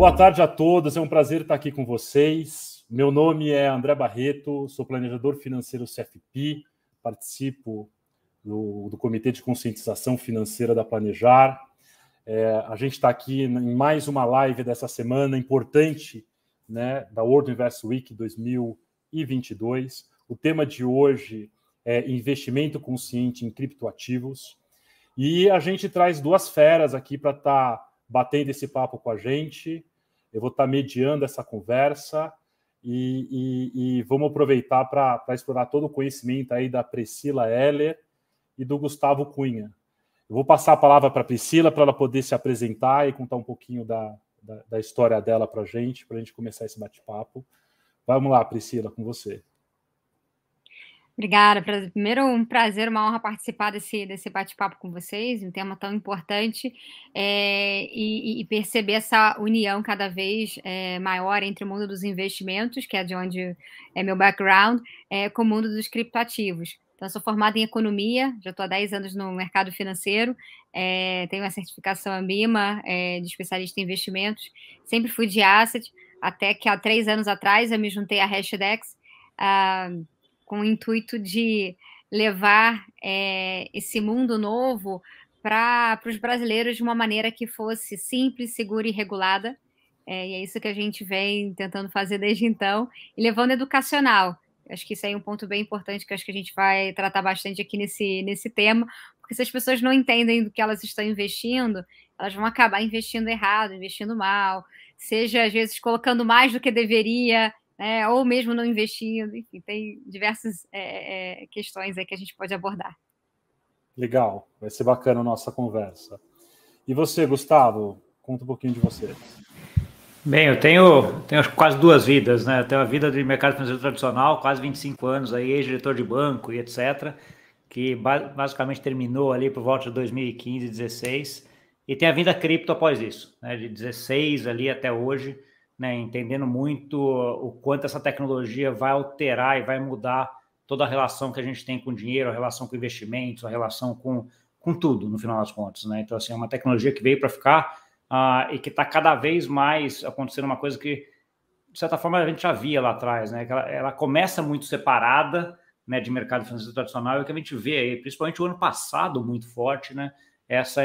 Boa tarde a todos, é um prazer estar aqui com vocês. Meu nome é André Barreto, sou planejador financeiro CFP, participo do, do Comitê de Conscientização Financeira da Planejar. É, a gente está aqui em mais uma live dessa semana importante né, da World Invest Week 2022. O tema de hoje é investimento consciente em criptoativos. E a gente traz duas feras aqui para estar tá batendo esse papo com a gente. Eu vou estar mediando essa conversa e, e, e vamos aproveitar para explorar todo o conhecimento aí da Priscila Heller e do Gustavo Cunha. Eu vou passar a palavra para a Priscila para ela poder se apresentar e contar um pouquinho da, da, da história dela para a gente, para a gente começar esse bate-papo. Vamos lá, Priscila, com você. Obrigada. Primeiro, um prazer, uma honra participar desse, desse bate-papo com vocês, um tema tão importante, é, e, e, perceber essa união cada vez é, maior entre o mundo dos investimentos, que é de onde é meu background, é, com o mundo dos criptoativos. Então, sou formada em economia, já estou há 10 anos no mercado financeiro, tenho uma certificação AMBIMA é, de especialista em investimentos, sempre fui de asset, até que há três anos atrás eu me juntei à Hashdex uh, com o intuito de levar é, esse mundo novo para os brasileiros de uma maneira que fosse simples, segura e regulada. É, e é isso que a gente vem tentando fazer desde então, e levando educacional. Acho que isso aí é um ponto bem importante que acho que a gente vai tratar bastante aqui nesse, nesse tema, porque se as pessoas não entendem do que elas estão investindo, elas vão acabar investindo errado, investindo mal, seja às vezes colocando mais do que deveria, né, ou mesmo não investindo, enfim, tem diversas é, é, questões aí que a gente pode abordar. Legal, vai ser bacana a nossa conversa. E você, Gustavo, conta um pouquinho de você. Bem, eu tenho, tenho quase duas vidas, né? Eu tenho a vida de mercado financeiro tradicional, quase 25 anos aí, ex-diretor de banco e etc., que basicamente terminou ali por volta de 2015, 16, e tem a vida cripto após isso, né? De 16 ali até hoje, né? Entendendo muito o quanto essa tecnologia vai alterar e vai mudar toda a relação que a gente tem com o dinheiro, a relação com investimentos, a relação com, com tudo, no final das contas, né? Então, assim, é uma tecnologia que veio para ficar uh, e que está cada vez mais acontecendo uma coisa que, de certa forma, a gente já via lá atrás, né? Que ela, ela começa muito separada né, de mercado financeiro tradicional e que a gente vê aí, principalmente o ano passado, muito forte, né? Essa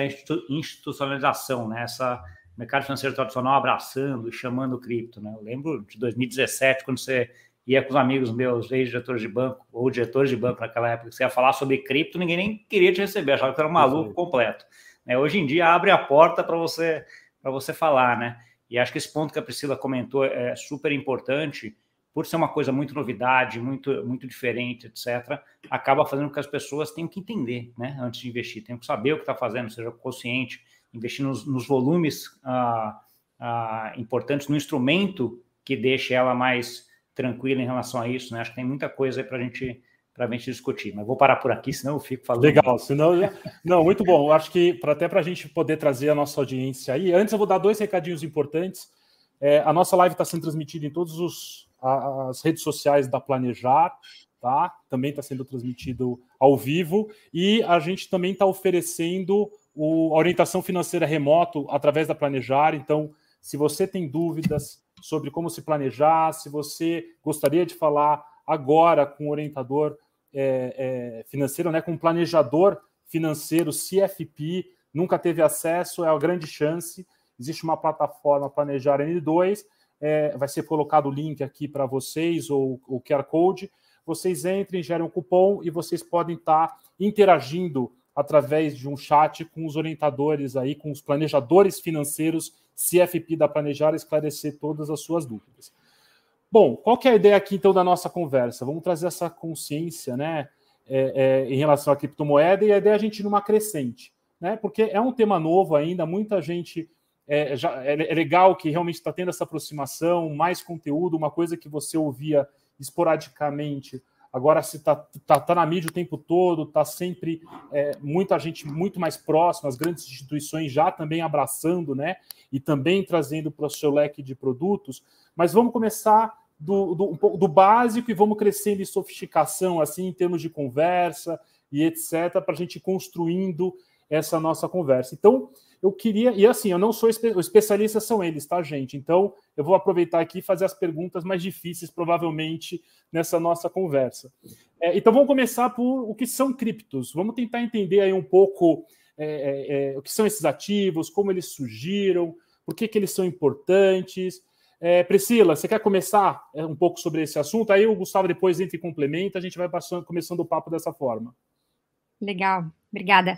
institucionalização, né? Essa mercado financeiro tradicional abraçando e chamando o cripto, né? Eu lembro de 2017, quando você ia com os amigos meus, ex-diretores de banco, ou diretores de banco naquela época, você ia falar sobre cripto, ninguém nem queria te receber, achava que era um maluco completo. Né? Hoje em dia abre a porta para você para você falar, né? E acho que esse ponto que a Priscila comentou é super importante, por ser uma coisa muito novidade, muito muito diferente, etc. Acaba fazendo com que as pessoas tenham que entender, né? Antes de investir, tenham que saber o que está fazendo, seja consciente, investir nos, nos volumes ah, ah, importantes, no instrumento que deixe ela mais tranquila em relação a isso, né? Acho que tem muita coisa para a gente para a gente discutir. Mas vou parar por aqui, senão eu fico falando. Legal, senão. Não, muito bom. Acho que pra, até para a gente poder trazer a nossa audiência aí. Antes, eu vou dar dois recadinhos importantes. É, a nossa live está sendo transmitida em todas as redes sociais da Planejar, tá? Também está sendo transmitido ao vivo. E a gente também está oferecendo o, a orientação financeira remoto através da Planejar. Então, se você tem dúvidas sobre como se planejar, se você gostaria de falar agora com o orientador é, é, financeiro, né, com um planejador financeiro, CFP, nunca teve acesso, é uma grande chance. Existe uma plataforma Planejar N2, é, vai ser colocado o link aqui para vocês, ou o QR Code. Vocês entrem, gerem um cupom e vocês podem estar tá interagindo através de um chat com os orientadores aí, com os planejadores financeiros CFP da Planejar, esclarecer todas as suas dúvidas. Bom, qual que é a ideia aqui então da nossa conversa? Vamos trazer essa consciência, né, é, é, em relação à criptomoeda e a ideia é a gente numa crescente, né? Porque é um tema novo ainda, muita gente é, já, é, é legal que realmente está tendo essa aproximação, mais conteúdo, uma coisa que você ouvia esporadicamente. Agora se está tá, tá na mídia o tempo todo, está sempre é, muita gente muito mais próxima, as grandes instituições já também abraçando, né? E também trazendo para o seu leque de produtos. Mas vamos começar do, do, do básico e vamos crescendo em sofisticação, assim, em termos de conversa e etc., para a gente ir construindo essa nossa conversa. Então, eu queria, e assim, eu não sou os especialistas são eles, tá, gente? Então, eu vou aproveitar aqui e fazer as perguntas mais difíceis, provavelmente, nessa nossa conversa. É, então, vamos começar por o que são criptos. Vamos tentar entender aí um pouco é, é, é, o que são esses ativos, como eles surgiram, por que, que eles são importantes. É, Priscila, você quer começar é, um pouco sobre esse assunto? Aí o Gustavo depois entra e complementa, a gente vai passando, começando o papo dessa forma. Legal, obrigada.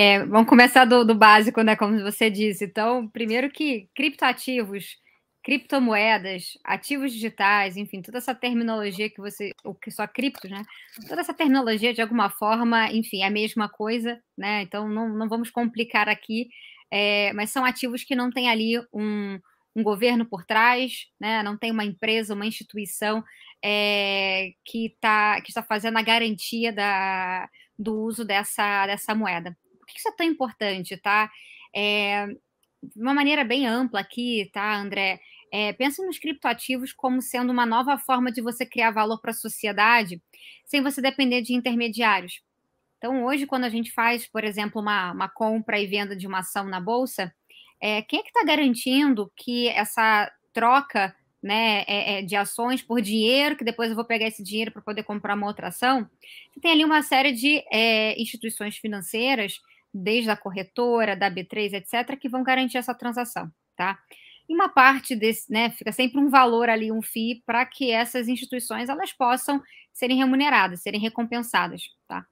É, vamos começar do, do, básico, né? Como você disse. Então, primeiro que criptoativos, criptomoedas, ativos digitais, enfim, toda essa terminologia que você, o que só cripto, né? Toda essa terminologia, de alguma forma, enfim, é a mesma coisa, né? Então, não, não vamos complicar aqui, é, mas são ativos que não tem ali um, um governo por trás, né? Não tem uma empresa, uma instituição é, que, tá, que está fazendo a garantia da do uso dessa, dessa moeda. Por que isso é tão importante, tá? É, de uma maneira bem ampla aqui, tá, André? É, pensa nos criptoativos como sendo uma nova forma de você criar valor para a sociedade sem você depender de intermediários. Então, hoje, quando a gente faz, por exemplo, uma, uma compra e venda de uma ação na Bolsa, é, quem é que está garantindo que essa troca né, é, é, de ações por dinheiro, que depois eu vou pegar esse dinheiro para poder comprar uma outra ação. Você tem ali uma série de é, instituições financeiras, desde a corretora, da B3, etc., que vão garantir essa transação, tá? E uma parte desse, né, fica sempre um valor ali, um FII, para que essas instituições elas possam serem remuneradas, serem recompensadas, tá?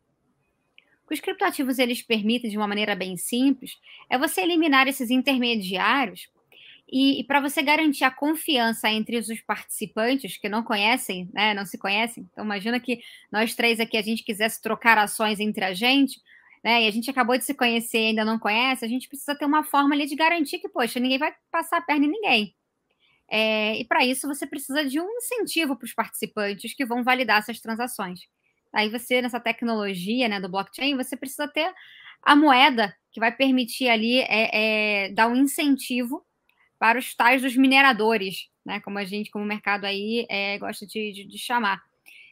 O que os criptoativos eles permitem de uma maneira bem simples é você eliminar esses intermediários e, e para você garantir a confiança entre os participantes que não conhecem, né, não se conhecem. Então, imagina que nós três aqui a gente quisesse trocar ações entre a gente, né, e a gente acabou de se conhecer e ainda não conhece, a gente precisa ter uma forma ali de garantir que, poxa, ninguém vai passar a perna em ninguém. É, e para isso você precisa de um incentivo para os participantes que vão validar essas transações. Aí você, nessa tecnologia né, do blockchain, você precisa ter a moeda que vai permitir ali é, é, dar um incentivo para os tais dos mineradores, né? Como a gente, como o mercado aí é, gosta de, de, de, chamar.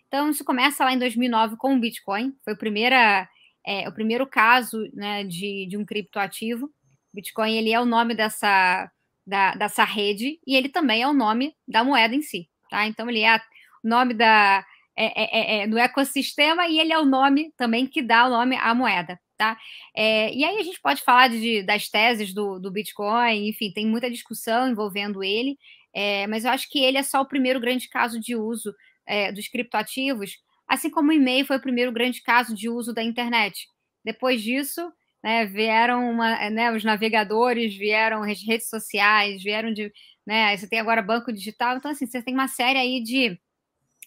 Então, isso começa lá em 2009 com o Bitcoin. Foi o, primeira, é, o primeiro caso né, de, de um criptoativo. Bitcoin ele é o nome dessa, da, dessa rede e ele também é o nome da moeda em si. Tá? Então, ele é o nome da, é, é, é, do ecossistema e ele é o nome também que dá o nome à moeda. Tá? É, e aí a gente pode falar de, das teses do, do Bitcoin, enfim, tem muita discussão envolvendo ele, é, mas eu acho que ele é só o primeiro grande caso de uso é, dos criptoativos, assim como o e-mail foi o primeiro grande caso de uso da internet. Depois disso, né, vieram uma, né, os navegadores, vieram as redes sociais, vieram de. Né, você tem agora banco digital, então assim, você tem uma série aí de,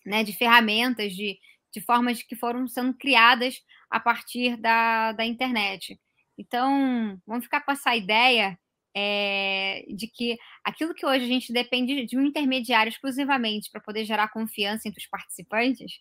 né, de ferramentas, de, de formas que foram sendo criadas a partir da, da internet. Então, vamos ficar com essa ideia é, de que aquilo que hoje a gente depende de um intermediário exclusivamente para poder gerar confiança entre os participantes,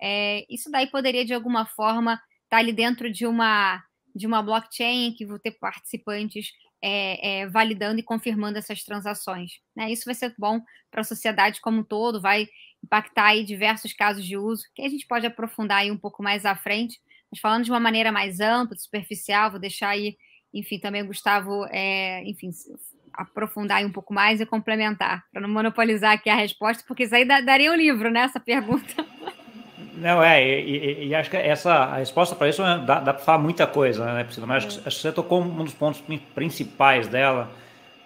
é, isso daí poderia, de alguma forma, estar tá ali dentro de uma, de uma blockchain que vão ter participantes é, é, validando e confirmando essas transações. Né? Isso vai ser bom para a sociedade como um todo, vai impactar aí diversos casos de uso, que a gente pode aprofundar aí um pouco mais à frente, mas falando de uma maneira mais ampla, superficial, vou deixar aí, enfim, também o Gustavo, é, enfim, aprofundar aí um pouco mais e complementar, para não monopolizar aqui a resposta, porque isso aí daria um livro, né, essa pergunta. Não, é, e, e, acho que essa a resposta para isso é, dá, dá para falar muita coisa, né, Priscila? Mas acho, que, acho que você tocou um dos pontos principais dela,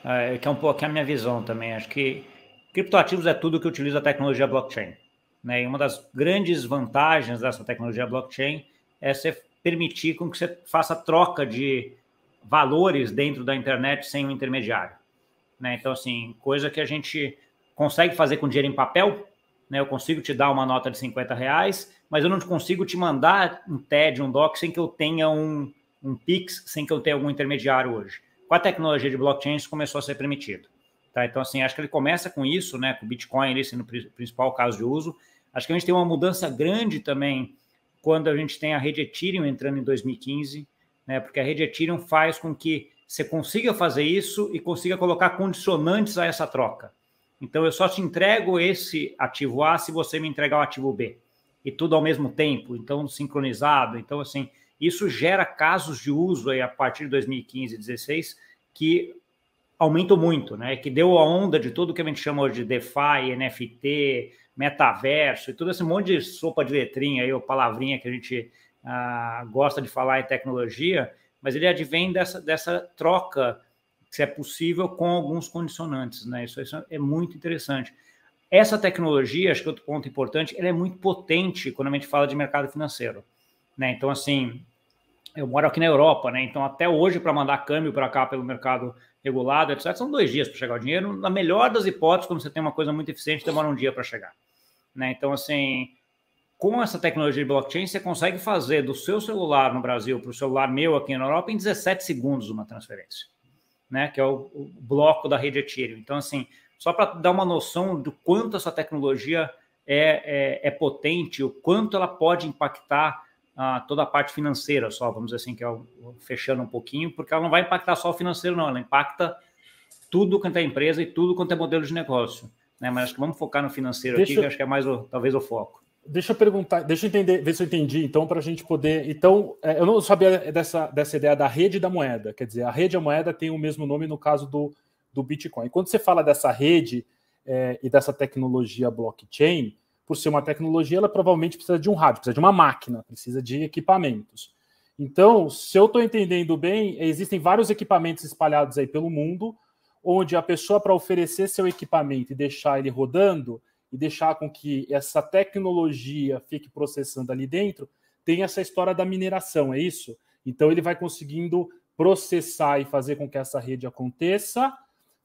é, que é um pouco que é a minha visão também. Acho que criptoativos é tudo que utiliza a tecnologia blockchain. Né? E uma das grandes vantagens dessa tecnologia blockchain é você permitir com que você faça troca de valores dentro da internet sem um intermediário. Né? Então, assim, coisa que a gente consegue fazer com dinheiro em papel, né? Eu consigo te dar uma nota de 50 reais, mas eu não consigo te mandar um TED, um DOC, sem que eu tenha um, um PIX, sem que eu tenha algum intermediário hoje. Com a tecnologia de blockchain, isso começou a ser permitido. Tá? Então, assim, acho que ele começa com isso, né? Com o Bitcoin ali sendo o principal caso de uso. Acho que a gente tem uma mudança grande também quando a gente tem a rede Ethereum entrando em 2015, né? Porque a rede Ethereum faz com que você consiga fazer isso e consiga colocar condicionantes a essa troca. Então eu só te entrego esse ativo A se você me entregar o ativo B. E tudo ao mesmo tempo, então sincronizado. Então, assim, Isso gera casos de uso aí a partir de 2015 e 2016 que aumentou muito, né? Que deu a onda de tudo que a gente chama de DeFi, NFT, metaverso e todo esse monte de sopa de letrinha aí, ou palavrinha que a gente ah, gosta de falar em tecnologia, mas ele advém dessa, dessa troca se é possível com alguns condicionantes, né? Isso, isso, é muito interessante. Essa tecnologia, acho que outro ponto importante, ela é muito potente quando a gente fala de mercado financeiro, né? Então, assim, eu moro aqui na Europa, né? Então, até hoje, para mandar câmbio para cá pelo mercado regulado, etc., são dois dias para chegar o dinheiro. Na melhor das hipóteses, quando você tem uma coisa muito eficiente, demora um dia para chegar, né? Então, assim, com essa tecnologia de blockchain, você consegue fazer do seu celular no Brasil para o celular meu aqui na Europa em 17 segundos uma transferência, né? Que é o, o bloco da rede Ethereum. Então, assim, só para dar uma noção do quanto essa tecnologia é, é, é potente, o quanto ela pode impactar ah, toda a parte financeira, só vamos dizer assim, que é o, fechando um pouquinho, porque ela não vai impactar só o financeiro, não, ela impacta tudo quanto é empresa e tudo quanto é modelo de negócio. Né? Mas acho que vamos focar no financeiro Deixa aqui, que acho que é mais o, talvez o foco. Deixa eu perguntar, deixa eu entender, ver se eu entendi, então, para a gente poder. Então, é, eu não sabia dessa, dessa ideia da rede da moeda. Quer dizer, a rede da moeda tem o mesmo nome no caso do, do Bitcoin. Quando você fala dessa rede é, e dessa tecnologia blockchain, por ser uma tecnologia, ela provavelmente precisa de um rádio, precisa de uma máquina, precisa de equipamentos. Então, se eu estou entendendo bem, existem vários equipamentos espalhados aí pelo mundo, onde a pessoa, para oferecer seu equipamento e deixar ele rodando, e deixar com que essa tecnologia fique processando ali dentro, tem essa história da mineração, é isso? Então ele vai conseguindo processar e fazer com que essa rede aconteça,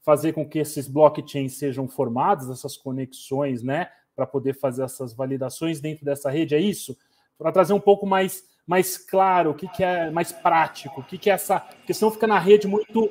fazer com que esses blockchains sejam formados, essas conexões, né, para poder fazer essas validações dentro dessa rede, é isso? Para trazer um pouco mais, mais claro, o que, que é mais prático, o que, que é essa. Porque senão fica na rede muito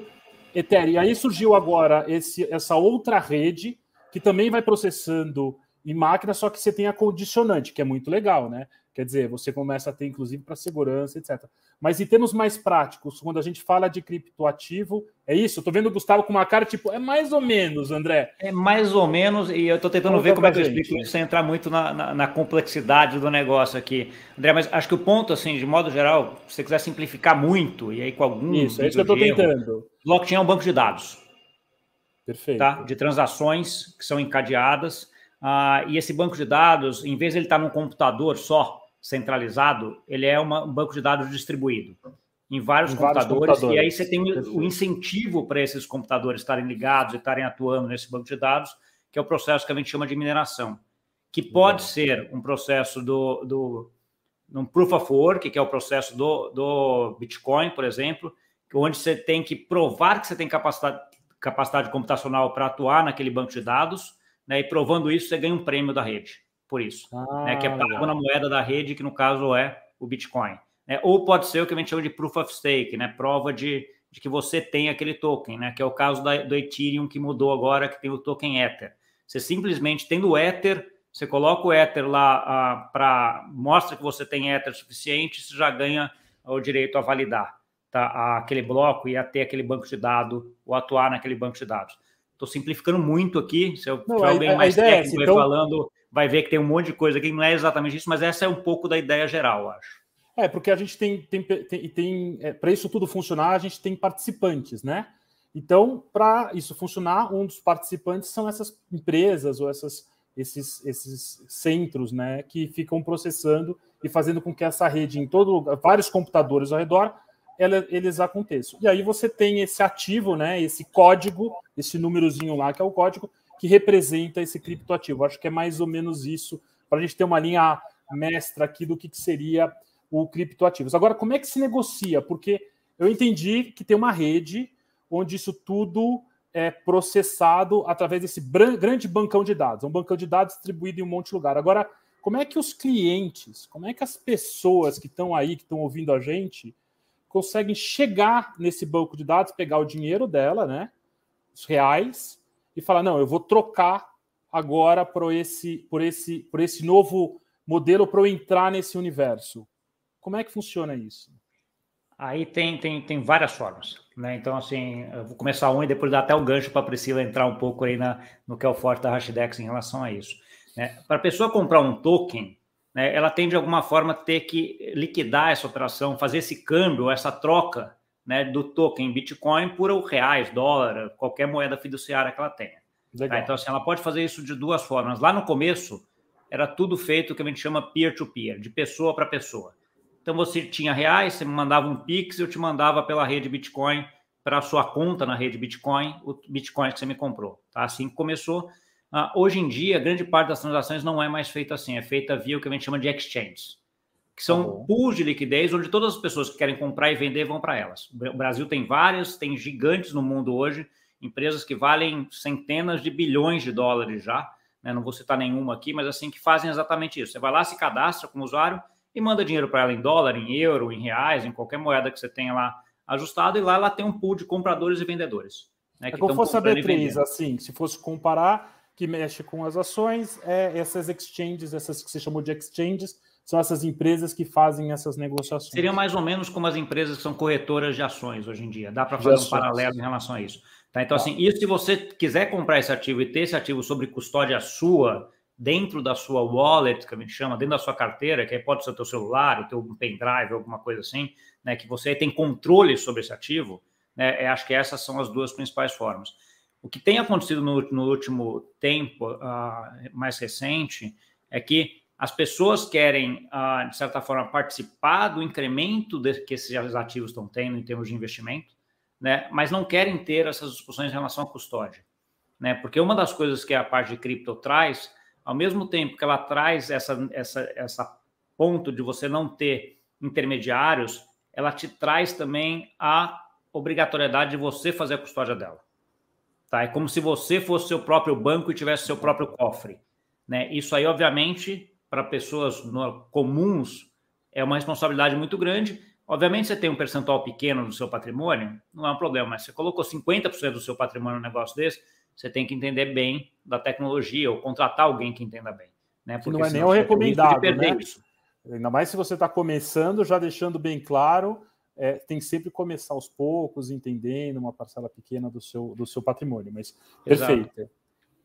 etéreo. E aí surgiu agora esse, essa outra rede que também vai processando em máquina, só que você tem a condicionante, que é muito legal, né? Quer dizer, você começa a ter, inclusive, para segurança, etc. Mas em termos mais práticos, quando a gente fala de criptoativo, é isso? Eu tô vendo o Gustavo com uma cara tipo, é mais ou menos, André. É mais ou menos, e eu tô tentando Conta ver como é que eu explico isso sem entrar muito na, na, na, complexidade do negócio aqui. André, mas acho que o ponto, assim, de modo geral, se você quiser simplificar muito, e aí com algum. Isso, é isso que eu tô tentando. Blockchain é um banco de dados. Perfeito. Tá? De transações que são encadeadas. Ah, e esse banco de dados, em vez de ele estar num computador só, centralizado, ele é uma, um banco de dados distribuído em vários, em computadores, vários computadores, e aí você tem Perfeito. o incentivo para esses computadores estarem ligados e estarem atuando nesse banco de dados, que é o processo que a gente chama de mineração, que pode ser um processo do, do um proof of work, que é o processo do, do Bitcoin, por exemplo, onde você tem que provar que você tem capacidade, capacidade computacional para atuar naquele banco de dados, né? E provando isso, você ganha um prêmio da rede, por isso, ah, né? Que é pago legal. na moeda da rede, que no caso é o Bitcoin. Né? Ou pode ser o que a gente chama de proof of stake, né? Prova de, de que você tem aquele token, né? Que é o caso da, do Ethereum que mudou agora, que tem o token Ether. Você simplesmente tendo o Ether, você coloca o Ether lá ah, para mostra que você tem Ether suficiente, você já ganha o direito a validar tá, aquele bloco e a ter aquele banco de dados ou atuar naquele banco de dados. Estou simplificando muito aqui. Se eu não, tiver alguém mais é técnico então... falando, vai ver que tem um monte de coisa aqui, não é exatamente isso, mas essa é um pouco da ideia geral, acho. É, porque a gente tem, tem, tem, tem é, para isso tudo funcionar, a gente tem participantes, né? Então, para isso funcionar, um dos participantes são essas empresas ou essas, esses, esses centros, né, que ficam processando e fazendo com que essa rede em todo vários computadores ao redor ela, eles aconteçam. E aí você tem esse ativo, né, esse código, esse númerozinho lá, que é o código, que representa esse criptoativo. Acho que é mais ou menos isso, para a gente ter uma linha mestra aqui do que, que seria o criptoativos. Agora, como é que se negocia? Porque eu entendi que tem uma rede onde isso tudo é processado através desse grande bancão de dados, um bancão de dados distribuído em um monte de lugar. Agora, como é que os clientes, como é que as pessoas que estão aí, que estão ouvindo a gente, conseguem chegar nesse banco de dados, pegar o dinheiro dela, né, os reais, e falar: não, eu vou trocar agora por esse, por esse, por esse novo modelo para eu entrar nesse universo. Como é que funciona isso? Aí tem, tem, tem várias formas. Né? Então, assim, eu vou começar um e depois dar até o gancho para a Priscila entrar um pouco aí na, no que é o forte da Hashdex em relação a isso. Né? Para a pessoa comprar um token, né, ela tem de alguma forma ter que liquidar essa operação, fazer esse câmbio, essa troca né, do token Bitcoin por reais, dólar, qualquer moeda fiduciária que ela tenha. Tá? Então, assim, ela pode fazer isso de duas formas. Lá no começo, era tudo feito que a gente chama peer-to-peer, -peer, de pessoa para pessoa. Então, você tinha reais, você me mandava um Pix, eu te mandava pela rede Bitcoin para a sua conta na rede Bitcoin, o Bitcoin que você me comprou. Tá? Assim que começou. Uh, hoje em dia, grande parte das transações não é mais feita assim, é feita via o que a gente chama de exchanges, que são tá pools de liquidez onde todas as pessoas que querem comprar e vender vão para elas. O Brasil tem várias, tem gigantes no mundo hoje, empresas que valem centenas de bilhões de dólares já, né? não vou citar nenhuma aqui, mas assim, que fazem exatamente isso. Você vai lá, se cadastra como usuário e manda dinheiro para ela em dólar, em euro, em reais, em qualquer moeda que você tenha lá ajustado, e lá ela tem um pool de compradores e vendedores. Né, é como fosse a B3, assim, se fosse comparar, que mexe com as ações, é essas exchanges, essas que você chamou de exchanges, são essas empresas que fazem essas negociações. Seria mais ou menos como as empresas que são corretoras de ações hoje em dia. Dá para fazer um paralelo em relação a isso. Tá? Então, tá. assim, e se você quiser comprar esse ativo e ter esse ativo sobre custódia sua, dentro da sua wallet, que a gente chama, dentro da sua carteira, que aí pode ser o teu celular, o teu pendrive, alguma coisa assim, né, que você tem controle sobre esse ativo, né, é, acho que essas são as duas principais formas. O que tem acontecido no, no último tempo, uh, mais recente, é que as pessoas querem, uh, de certa forma, participar do incremento de, que esses ativos estão tendo em termos de investimento, né, mas não querem ter essas discussões em relação à custódia. Né, porque uma das coisas que a parte de cripto traz, ao mesmo tempo que ela traz essa, essa, essa ponto de você não ter intermediários, ela te traz também a obrigatoriedade de você fazer a custódia dela. Tá? É como se você fosse seu próprio banco e tivesse seu próprio cofre. Né? Isso aí, obviamente, para pessoas comuns, é uma responsabilidade muito grande. Obviamente, você tem um percentual pequeno do seu patrimônio, não é um problema, mas você colocou 50% do seu patrimônio no negócio desse, você tem que entender bem da tecnologia ou contratar alguém que entenda bem. Né? Porque não é nem o recomendado, né? Isso. Ainda mais se você está começando, já deixando bem claro é, tem que sempre começar aos poucos, entendendo uma parcela pequena do seu, do seu patrimônio, mas perfeito. Exato.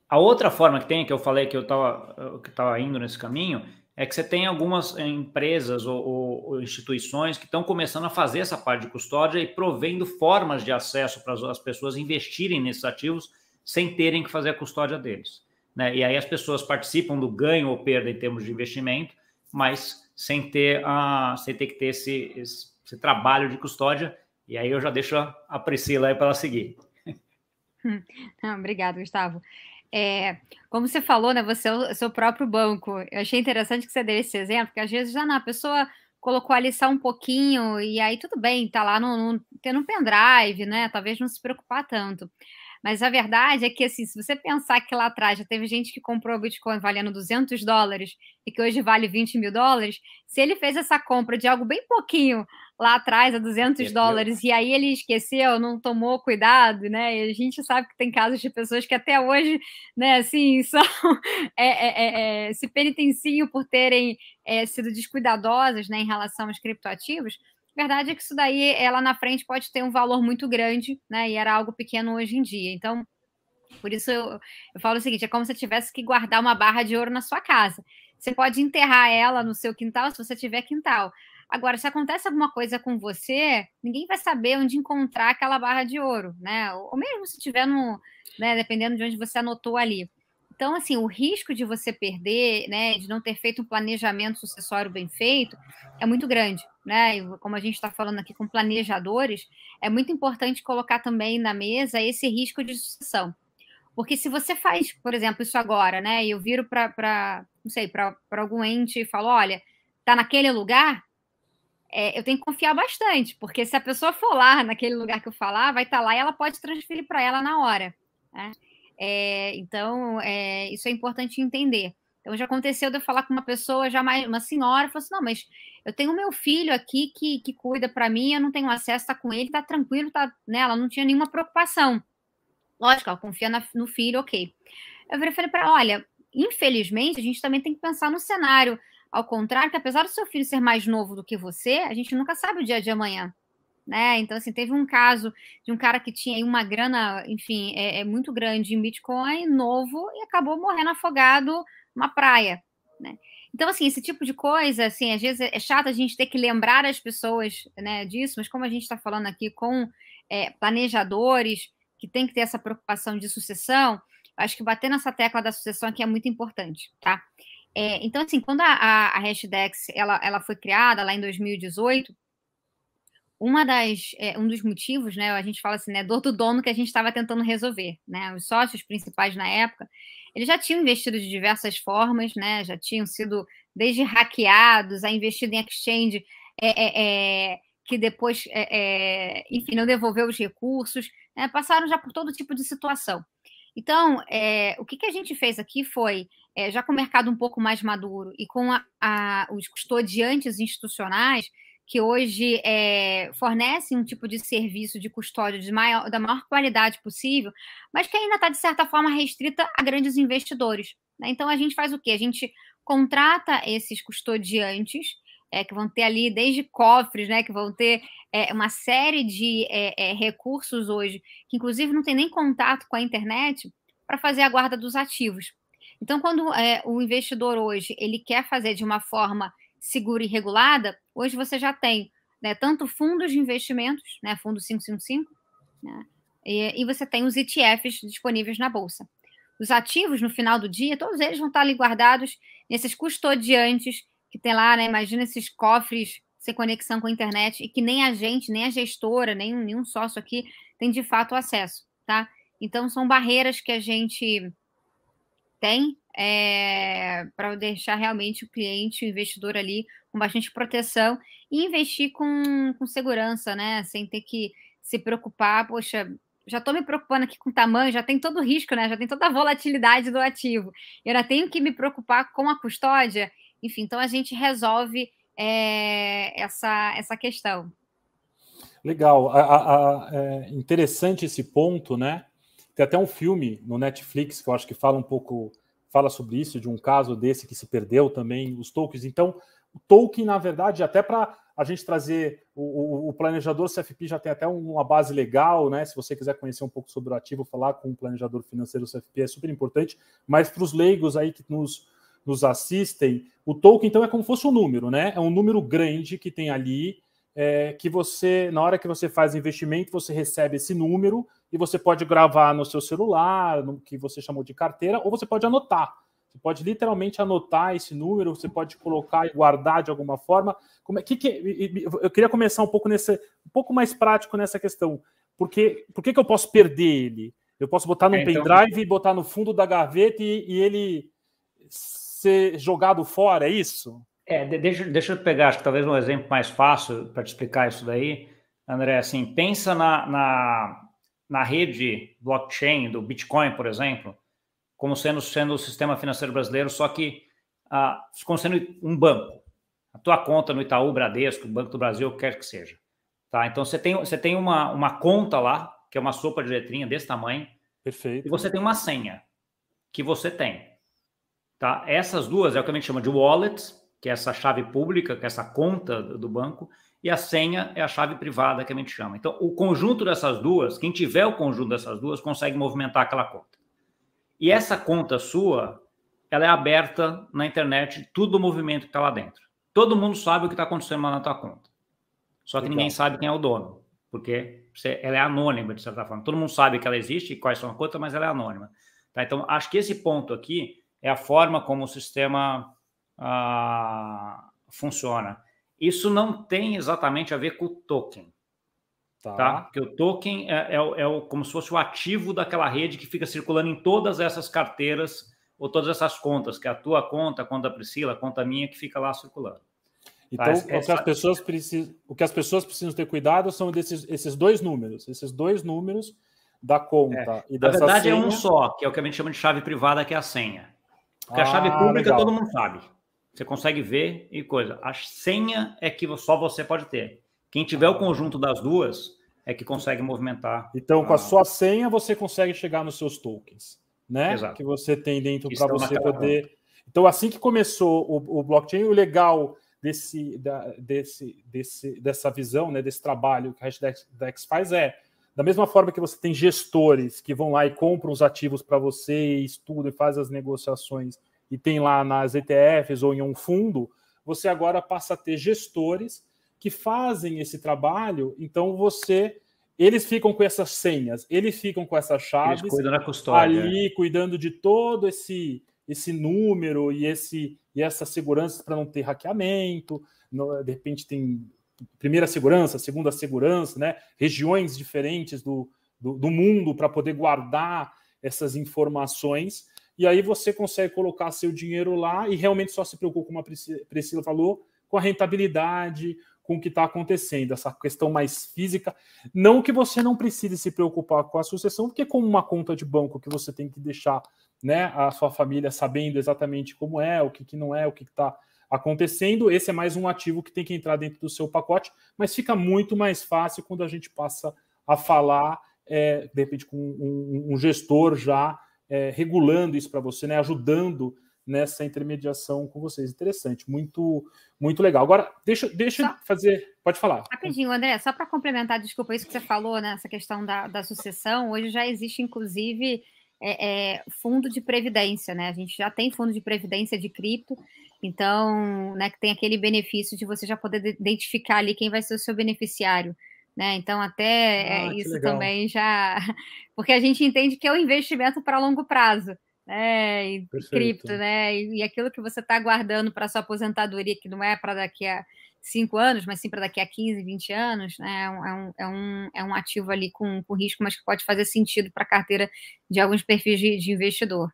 A outra forma que tem, que eu falei que eu estava que tava indo nesse caminho, é que você tem algumas empresas ou, ou, ou instituições que estão começando a fazer essa parte de custódia e provendo formas de acesso para as pessoas investirem nesses ativos sem terem que fazer a custódia deles. Né? E aí as pessoas participam do ganho ou perda em termos de investimento, mas sem ter, a, sem ter que ter esse, esse esse trabalho de custódia. E aí eu já deixo a Priscila aí para ela seguir. obrigada, Gustavo. É, como você falou, né? Você é o seu próprio banco. Eu achei interessante que você deu esse exemplo, porque às vezes já não, a pessoa colocou a lição um pouquinho, e aí tudo bem, tá lá no, no, tendo um pendrive, né? Talvez não se preocupar tanto. Mas a verdade é que, assim, se você pensar que lá atrás já teve gente que comprou o Bitcoin valendo 200 dólares e que hoje vale 20 mil dólares, se ele fez essa compra de algo bem pouquinho lá atrás, a 200 dólares, e aí ele esqueceu, não tomou cuidado, né? E a gente sabe que tem casos de pessoas que até hoje, né, assim, são, é, é, é, é, se penitenciam por terem é, sido descuidadosas, né, em relação aos criptoativos. A verdade é que isso daí, ela na frente pode ter um valor muito grande, né? E era algo pequeno hoje em dia. Então, por isso eu, eu falo o seguinte: é como se você tivesse que guardar uma barra de ouro na sua casa. Você pode enterrar ela no seu quintal se você tiver quintal. Agora, se acontece alguma coisa com você, ninguém vai saber onde encontrar aquela barra de ouro, né? Ou mesmo se tiver no, né, dependendo de onde você anotou ali. Então, assim, o risco de você perder, né, de não ter feito um planejamento sucessório bem feito, é muito grande, né? E como a gente está falando aqui com planejadores, é muito importante colocar também na mesa esse risco de sucessão. Porque se você faz, por exemplo, isso agora, né, e eu viro para, não sei, para algum ente e falo, olha, tá naquele lugar, é, eu tenho que confiar bastante, porque se a pessoa for lá naquele lugar que eu falar, vai estar tá lá e ela pode transferir para ela na hora. Né? É, então, é, isso é importante entender. Então, já aconteceu de eu falar com uma pessoa, já mais, uma senhora, falou assim: não, mas eu tenho meu filho aqui que, que cuida para mim, eu não tenho acesso, está com ele, está tranquilo, tá, né? ela não tinha nenhuma preocupação. Lógico, ela confia na, no filho, ok. Eu falei para olha, infelizmente, a gente também tem que pensar no cenário ao contrário, que apesar do seu filho ser mais novo do que você, a gente nunca sabe o dia de amanhã. Né? Então, assim, teve um caso de um cara que tinha uma grana, enfim, é, é muito grande em Bitcoin, novo, e acabou morrendo afogado numa praia. Né? Então, assim, esse tipo de coisa, assim, às vezes é chato a gente ter que lembrar as pessoas né, disso, mas como a gente está falando aqui com é, planejadores que tem que ter essa preocupação de sucessão, acho que bater nessa tecla da sucessão aqui é muito importante, tá? É, então, assim, quando a, a, a Hashdex ela, ela foi criada lá em 2018, uma das, é, um dos motivos, né, a gente fala assim, né, dor do dono que a gente estava tentando resolver, né, os sócios principais na época, eles já tinham investido de diversas formas, né, já tinham sido desde hackeados a investido em exchange é, é, é que depois, é, é, enfim, não devolveu os recursos, né, passaram já por todo tipo de situação. Então, o que, que a gente fez aqui foi, já com o mercado um pouco mais maduro e com a, a, os custodiantes institucionais, que hoje é, fornecem um tipo de serviço de custódia de maior, da maior qualidade possível, mas que ainda está, de certa forma, restrita a grandes investidores. Né? Então, a gente faz o quê? A gente contrata esses custodiantes, é, que vão ter ali desde cofres, né, que vão ter é, uma série de recursos hoje, que inclusive não tem nem contato com a internet, para fazer a guarda dos ativos. Então, quando o investidor hoje ele quer fazer de uma forma segura e regulada, hoje você já tem né, tanto fundos de investimentos, né, fundo 555, né, e, e, você tem os ETFs disponíveis na bolsa. Os ativos, no final do dia, todos eles vão estar ali guardados nesses custodiantes que tem lá, né, imagina esses cofres sem conexão com a internet e que nem a gente, nem a gestora, nem nenhum sócio aqui tem de fato acesso, tá? Então são barreiras que a gente tem é, para deixar realmente o cliente, o investidor ali com bastante proteção e investir com, com segurança, né? Sem ter que se preocupar, poxa, já estou me preocupando aqui com o tamanho, já tem todo o risco, né? Já tem toda a volatilidade do ativo. Eu ainda tenho que me preocupar com a custódia. Enfim, então a gente resolve é, essa, essa questão. Legal. A, a, a, é interessante esse ponto, né? Tem até um filme no Netflix que eu acho que fala um pouco fala sobre isso, de um caso desse que se perdeu também, os tokens. Então, o token, na verdade, até para a gente trazer o, o, o, planejador CFP já tem até uma base legal, né? Se você quiser conhecer um pouco sobre o ativo, falar com o planejador financeiro CFP é super importante. Mas para os leigos aí que nos, nos assistem, o token então é como se fosse um número, né? É um número grande que tem ali, é, que você, na hora que você faz investimento, você recebe esse número e você pode gravar no seu celular, no que você chamou de carteira, ou você pode anotar. Você pode literalmente anotar esse número, você pode colocar e guardar de alguma forma. Como é que, que eu queria começar um pouco nesse, um pouco mais prático nessa questão. Porque por que, que eu posso perder ele? Eu posso botar num é, então... pendrive, botar no fundo da gaveta e, e ele ser jogado fora, é isso? É, deixa, deixa eu pegar, acho que talvez um exemplo mais fácil para te explicar isso daí, André. Assim, pensa na, na na rede blockchain do Bitcoin, por exemplo, como sendo, sendo o sistema financeiro brasileiro, só que ah, como sendo um banco. A tua conta no Itaú, Bradesco, Banco do Brasil, quer que seja. Tá? Então você tem, você tem uma, uma conta lá, que é uma sopa de letrinha desse tamanho. Perfeito. E você tem uma senha que você tem. Tá? Essas duas é o que a gente chama de wallet, que é essa chave pública, que é essa conta do banco, e a senha é a chave privada que a gente chama. Então, o conjunto dessas duas, quem tiver o conjunto dessas duas, consegue movimentar aquela conta. E essa conta sua, ela é aberta na internet, tudo o movimento que está lá dentro. Todo mundo sabe o que está acontecendo lá na tua conta. Só que Legal. ninguém sabe quem é o dono, porque ela é anônima, de certa forma. Todo mundo sabe que ela existe, quais são as contas, mas ela é anônima. Tá? Então, acho que esse ponto aqui é a forma como o sistema ah, funciona. Isso não tem exatamente a ver com o token. Tá. tá? Porque o token é, é, é o, como se fosse o ativo daquela rede que fica circulando em todas essas carteiras ou todas essas contas, que é a tua conta, a conta da Priscila, a conta minha, que fica lá circulando. Então, tá? o, que as pessoas precisam, o que as pessoas precisam ter cuidado são desses esses dois números, esses dois números da conta é. e dessa Na verdade, senha... é um só, que é o que a gente chama de chave privada, que é a senha. Porque ah, a chave pública legal. todo mundo sabe. Você consegue ver e coisa. A senha é que só você pode ter. Quem tiver o conjunto das duas é que consegue movimentar. Então, com a, a sua senha, você consegue chegar nos seus tokens, né? Exato. Que você tem dentro para você poder. Conta. Então, assim que começou o, o blockchain, o legal desse, da, desse, desse, dessa visão, né, desse trabalho que a Hashdex faz é da mesma forma que você tem gestores que vão lá e compram os ativos para você, e estudam e fazem as negociações e tem lá nas ETFs ou em um fundo, você agora passa a ter gestores que fazem esse trabalho, então você eles ficam com essas senhas, eles ficam com essas chaves ali cuidando de todo esse esse número e esse e essa segurança para não ter hackeamento, no, de repente tem primeira segurança, segunda segurança, né? Regiões diferentes do, do, do mundo para poder guardar essas informações. E aí você consegue colocar seu dinheiro lá e realmente só se preocupa, como a Priscila falou, com a rentabilidade, com o que está acontecendo, essa questão mais física. Não que você não precise se preocupar com a sucessão, porque como uma conta de banco que você tem que deixar né, a sua família sabendo exatamente como é, o que, que não é, o que está acontecendo. Esse é mais um ativo que tem que entrar dentro do seu pacote, mas fica muito mais fácil quando a gente passa a falar, é, de repente, com um, um gestor já é, regulando isso para você, né, ajudando nessa intermediação com vocês. Interessante, muito muito legal. Agora, deixa, deixa só, fazer. Pode falar. Rapidinho, André, só para complementar, desculpa, isso que você falou, né, essa questão da, da sucessão, hoje já existe, inclusive, é, é, fundo de previdência, né? A gente já tem fundo de previdência de cripto, então, né, que tem aquele benefício de você já poder identificar ali quem vai ser o seu beneficiário. Né? Então, até é, ah, isso também já. Porque a gente entende que é um investimento para longo prazo né, e cripto, né? E, e, aquilo que você está guardando para sua aposentadoria, que não é para daqui a cinco anos, mas sim para daqui a 15, 20 anos, né? É um, é um, é um é ativo ali com, com risco, mas que pode fazer sentido para a carteira de alguns perfis de, de investidor.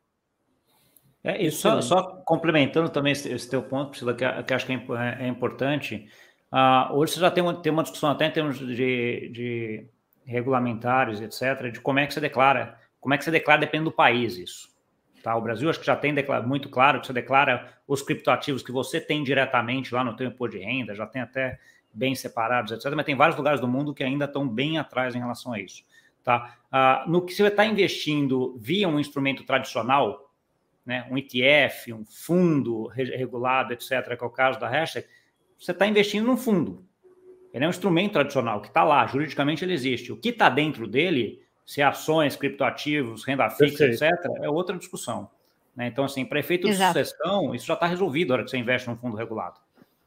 É, e só, só, complementando também esse, esse teu ponto, Priscila, que, que acho que é, é, é importante, uh, hoje você já tem uma, tem uma discussão até em termos de, de regulamentários, etc., de como é que você declara, como é que você declara, depende do país isso. Tá? O Brasil acho que já tem muito claro que você declara os criptoativos que você tem diretamente lá no teu imposto de renda, já tem até bem separados, etc. Mas tem vários lugares do mundo que ainda estão bem atrás em relação a isso. Tá? Ah, no que você está investindo via um instrumento tradicional, né, um ETF, um fundo regulado, etc., que é o caso da hashtag, você está investindo num fundo. Ele é um instrumento tradicional que está lá, juridicamente ele existe. O que está dentro dele se é ações, criptoativos, renda fixa, Perfeito. etc., é outra discussão. Né? Então, assim, para efeito de sucessão, isso já está resolvido na hora que você investe num fundo regulado.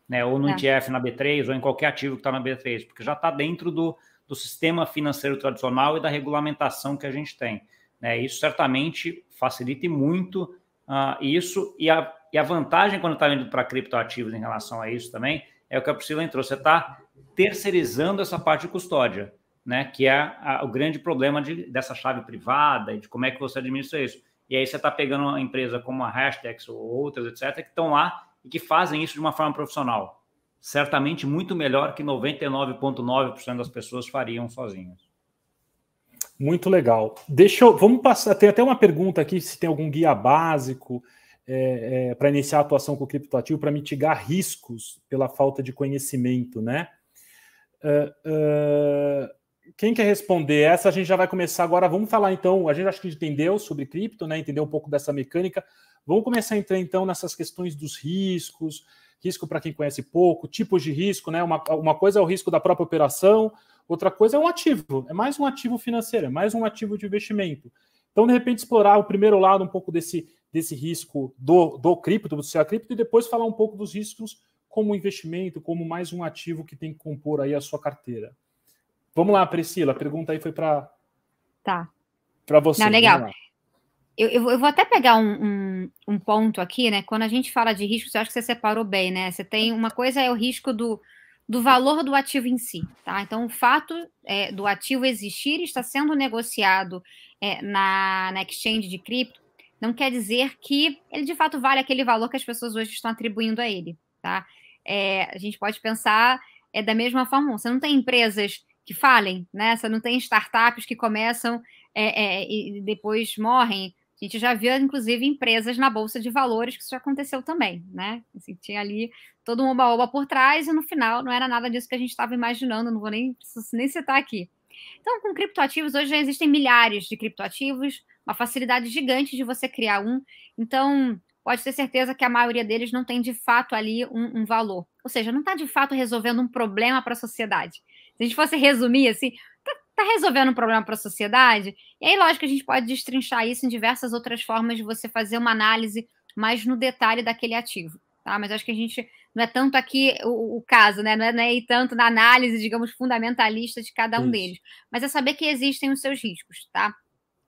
Né? Ou no é. ETF na B3, ou em qualquer ativo que está na B3, porque já está dentro do, do sistema financeiro tradicional e da regulamentação que a gente tem. Né? Isso certamente facilita muito uh, isso, e a, e a vantagem quando está indo para criptoativos em relação a isso também é o que a Priscila entrou. Você está terceirizando essa parte de custódia né? Que é a, o grande problema de, dessa chave privada e de como é que você administra isso. E aí você está pegando uma empresa como a Hashtags ou outras, etc., que estão lá e que fazem isso de uma forma profissional. Certamente muito melhor que 99,9% das pessoas fariam sozinhas. Muito legal. Deixa eu. Vamos passar. Tem até uma pergunta aqui: se tem algum guia básico é, é, para iniciar a atuação com o criptoativo para mitigar riscos pela falta de conhecimento, né? Uh, uh, quem quer responder essa? A gente já vai começar agora. Vamos falar então. A gente acho que entendeu sobre cripto, né? Entendeu um pouco dessa mecânica. Vamos começar a entrar então nessas questões dos riscos, risco para quem conhece pouco, tipos de risco, né? Uma, uma coisa é o risco da própria operação, outra coisa é um ativo, é mais um ativo financeiro, é mais um ativo de investimento. Então, de repente, explorar o primeiro lado um pouco desse, desse risco do, do cripto, do seu cripto, e depois falar um pouco dos riscos como investimento, como mais um ativo que tem que compor aí a sua carteira. Vamos lá, Priscila, a pergunta aí foi para tá. você. Não, legal. Eu, eu, vou até pegar um, um, um, ponto aqui, né? Quando a gente fala de risco, eu acho que você separou bem, né? Você tem uma coisa é o risco do, do valor do ativo em si, tá? Então, o fato é, do ativo existir e está sendo negociado é, na, na exchange de cripto não quer dizer que ele de fato vale aquele valor que as pessoas hoje estão atribuindo a ele, tá? É, a gente pode pensar é da mesma forma. Você não tem empresas que falem, né? Você não tem startups que começam é, é, e depois morrem. A gente já viu, inclusive, empresas na Bolsa de Valores que isso já aconteceu também, né? Assim, tinha ali todo um oba-oba por trás e no final não era nada disso que a gente estava imaginando, não vou nem, nem citar aqui. Então, com criptoativos, hoje já existem milhares de criptoativos, uma facilidade gigante de você criar um. Então, pode ter certeza que a maioria deles não tem de fato ali um, um valor. Ou seja, não está de fato resolvendo um problema para a sociedade. Se a gente fosse resumir assim, tá, tá resolvendo um problema para a sociedade? E aí, lógico, a gente pode destrinchar isso em diversas outras formas de você fazer uma análise mais no detalhe daquele ativo. Tá? Mas acho que a gente não é tanto aqui o, o caso, né? Não é, não é tanto na análise, digamos, fundamentalista de cada um Isso. deles, mas é saber que existem os seus riscos, tá?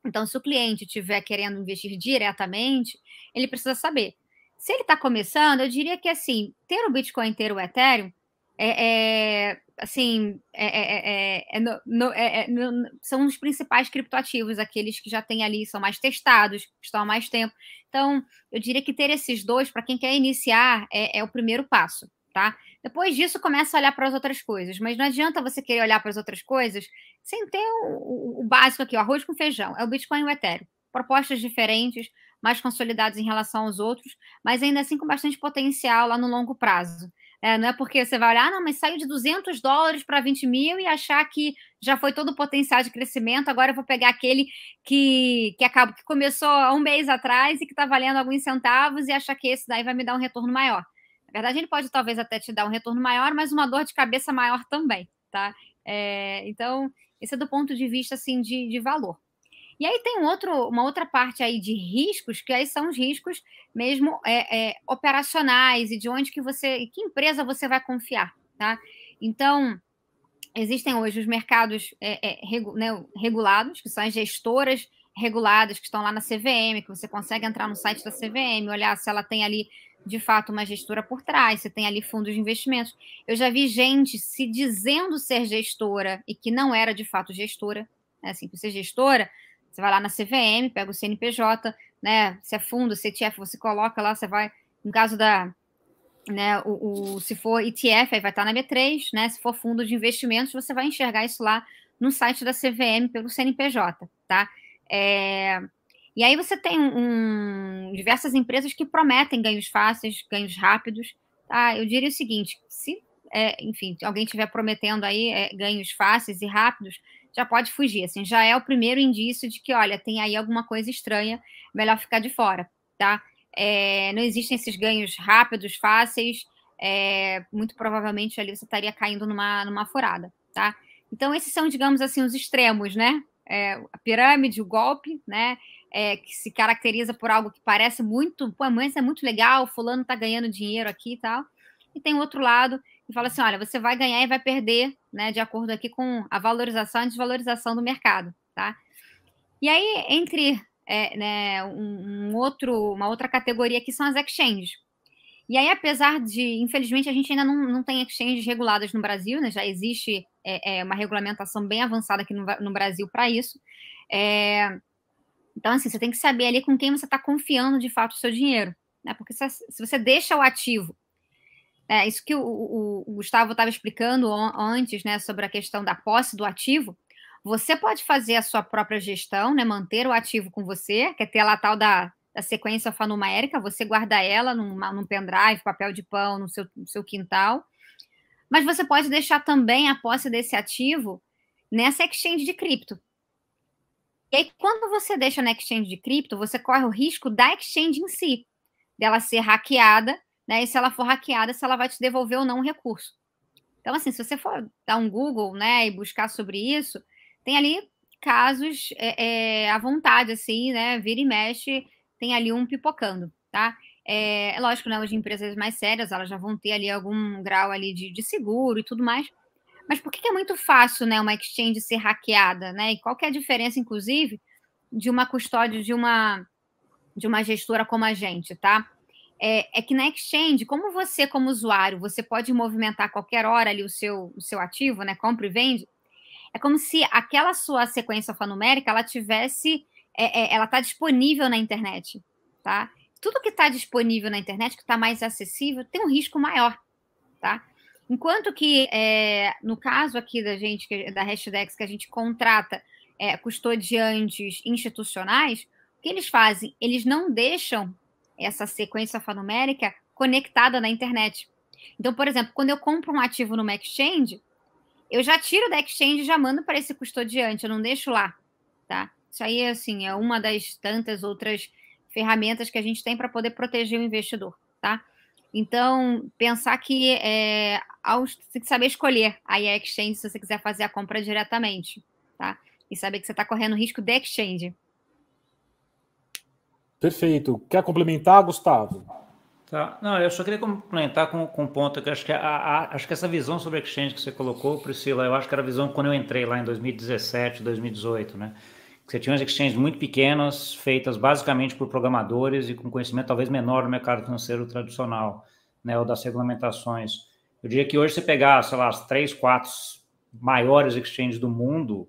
Então, se o cliente estiver querendo investir diretamente, ele precisa saber. Se ele está começando, eu diria que assim, ter o Bitcoin, ter o Ethereum, é, é assim, é, é, no, no, no, são os principais criptoativos, aqueles que já têm ali, são mais testados, estão há mais tempo. Então, eu diria que ter esses dois, para quem quer iniciar, é, o primeiro passo, tá? Depois disso, começa a olhar para as outras coisas, mas não adianta você querer olhar para as outras coisas sem ter o, o, básico aqui, o arroz com feijão, é o Bitcoin e o Ethereum. Propostas diferentes, mais consolidadas em relação aos outros, mas ainda assim com bastante potencial lá no longo prazo. É, não é porque você vai olhar, ah, não, mas saiu de 200 dólares para 20 mil e achar que já foi todo o potencial de crescimento, agora eu vou pegar aquele que, que acaba que começou há um mês atrás e que está valendo alguns centavos e achar que esse daí vai me dar um retorno maior. Na verdade, ele pode talvez até te dar um retorno maior, mas uma dor de cabeça maior também, tá? É, então, esse é do ponto de vista assim de, de valor. E aí tem um outro, uma outra parte aí de riscos, que aí são os riscos mesmo é, é, operacionais e de onde que você, que empresa você vai confiar, tá? Então, existem hoje os mercados é, é regu, né, regulados, que são as gestoras reguladas, que estão lá na CVM, que você consegue entrar no site da CVM, olhar se ela tem ali de fato uma gestora por trás, se tem ali fundos de investimentos. Eu já vi gente se dizendo ser gestora e que não era de fato gestora, né? assim, por ser gestora, você vai lá na CVM, pega o CNPJ, né? Se é fundo, se ETF, você coloca lá, você vai, no caso da, né, o, o, se for ETF, aí vai estar na B3, né? Se for fundo de investimentos, você vai enxergar isso lá no site da CVM pelo CNPJ, tá? É, e aí você tem um, diversas empresas que prometem ganhos fáceis, ganhos rápidos, tá? Eu diria o seguinte, se, é, enfim, alguém estiver prometendo aí é, ganhos fáceis e rápidos, já pode fugir. Assim, já é o primeiro indício de que, olha, tem aí alguma coisa estranha, melhor ficar de fora, tá? É, não existem esses ganhos rápidos, fáceis. É, muito provavelmente ali você estaria caindo numa, numa furada, tá? Então, esses são, digamos assim, os extremos, né? É, a pirâmide, o golpe, né? É, que se caracteriza por algo que parece muito, pô, mas é muito legal, fulano tá ganhando dinheiro aqui e tal. E tem outro lado e fala assim: olha, você vai ganhar e vai perder, né, de acordo aqui com a valorização e desvalorização do mercado, tá? E aí, entre é, né, um, um, outro, uma outra categoria que são as exchanges. E aí, apesar de, infelizmente, a gente ainda não, não tem exchanges reguladas no Brasil, né? Já existe é, é, uma regulamentação bem avançada aqui no, no Brasil para isso. É, então, assim, você tem que saber ali com quem você está confiando de fato o seu dinheiro. Né? Porque se, se você deixa o ativo é, isso que o, o, o Gustavo estava explicando antes, né, sobre a questão da posse do ativo. Você pode fazer a sua própria gestão, né, manter o ativo com você, que é ter lá tal da, da sequência alfanumérica, você guarda ela num, num pendrive, papel de pão, no seu, no seu quintal. Mas você pode deixar também a posse desse ativo nessa exchange de cripto. E aí, quando você deixa na exchange de cripto, você corre o risco da exchange em si, dela ser hackeada né? E se ela for hackeada, se ela vai te devolver ou não o recurso. Então, assim, se você for dar um Google, né, e buscar sobre isso, tem ali casos é, é, à vontade, assim, né? Vira e mexe, tem ali um pipocando, tá? É, é lógico, né? Hoje empresas mais sérias, elas já vão ter ali algum grau ali de, de seguro e tudo mais. Mas por que, é muito fácil, né, uma exchange ser hackeada, né? E qual que é a diferença, inclusive, de uma custódia de uma de uma gestora como a gente, tá? é, é, que na exchange, como você, como usuário, você pode movimentar a qualquer hora ali o seu, o seu ativo, né? Compra e vende, é como se aquela sua sequência alfanumérica ela tivesse. É, é, ela está disponível na internet. Tá? Tudo que está disponível na internet, que está mais acessível, tem um risco maior. Tá? Enquanto que, é, no caso aqui da gente, da Hashdex, que a gente contrata é, custodiantes institucionais, o que eles fazem? Eles não deixam essa sequência alfanumérica conectada na internet. Então, por exemplo, quando eu compro um ativo numa exchange, eu já tiro da exchange e já mando para esse custodiante, eu não deixo lá, tá? Isso aí, assim, é uma das tantas outras ferramentas que a gente tem para poder proteger o investidor, tá? Então, pensar que é, você tem que saber escolher aí a exchange se você quiser fazer a compra diretamente, tá? E saber que você está correndo risco de exchange. Perfeito. Quer complementar, Gustavo? Tá. Não, eu só queria complementar com, com um ponto que acho que, a, a, acho que essa visão sobre exchange que você colocou, Priscila, eu acho que era a visão quando eu entrei lá em 2017, 2018, né? Você tinha umas exchanges muito pequenas, feitas basicamente por programadores e com conhecimento talvez menor do mercado financeiro tradicional, né, ou das regulamentações. Eu diria que hoje você pegar, sei lá, as três, quatro maiores exchanges do mundo,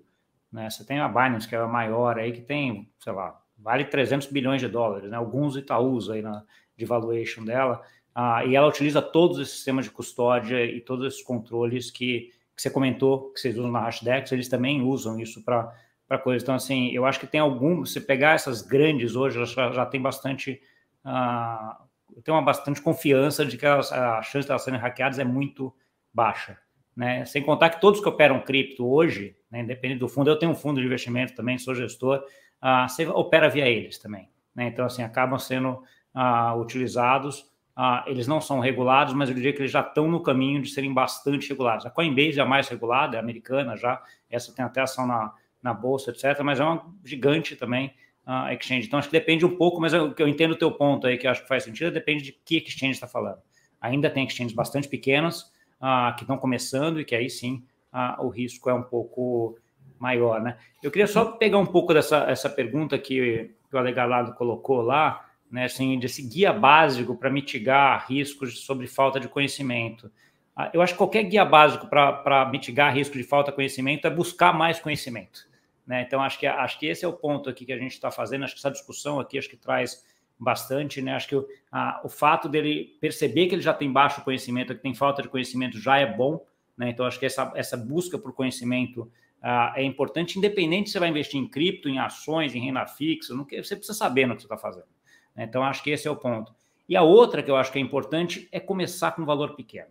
né, você tem a Binance, que é a maior aí, que tem, sei lá, vale 300 bilhões de dólares, né, alguns Itaús aí na, de valuation dela, ah, e ela utiliza todos esses sistemas de custódia e todos esses controles que, que você comentou, que vocês usam na Hashdex, eles também usam isso para coisa. Então, assim, eu acho que tem algum, se pegar essas grandes hoje, já, já tem bastante, ah, tem uma bastante confiança de que elas, a chance de elas serem hackeadas é muito baixa. Né? Sem contar que todos que operam cripto hoje, né, independente do fundo, eu tenho um fundo de investimento também, sou gestor, ah, você opera via eles também. Né? Então, assim, acabam sendo ah, utilizados. Ah, eles não são regulados, mas eu diria que eles já estão no caminho de serem bastante regulados. A Coinbase é a mais regulada, é americana já, essa tem até ação na, na bolsa, etc., mas é uma gigante também a uh, exchange. Então, acho que depende um pouco, mas eu, eu entendo o teu ponto aí, que acho que faz sentido, depende de que exchange está falando. Ainda tem exchanges bastante pequenas, uh, que estão começando e que aí sim uh, o risco é um pouco maior, né? Eu queria só pegar um pouco dessa essa pergunta que, que o Alegalado colocou lá, né, assim, desse guia básico para mitigar riscos sobre falta de conhecimento. Ah, eu acho que qualquer guia básico para mitigar risco de falta de conhecimento é buscar mais conhecimento. Né? Então, acho que, acho que esse é o ponto aqui que a gente está fazendo. Acho que essa discussão aqui acho que traz bastante. Né? Acho que o, a, o fato dele perceber que ele já tem baixo conhecimento, que tem falta de conhecimento, já é bom. Né? Então, acho que essa, essa busca por conhecimento uh, é importante, independente se você vai investir em cripto, em ações, em renda fixa, você precisa saber no que você está fazendo. Né? Então, acho que esse é o ponto. E a outra que eu acho que é importante é começar com um valor pequeno.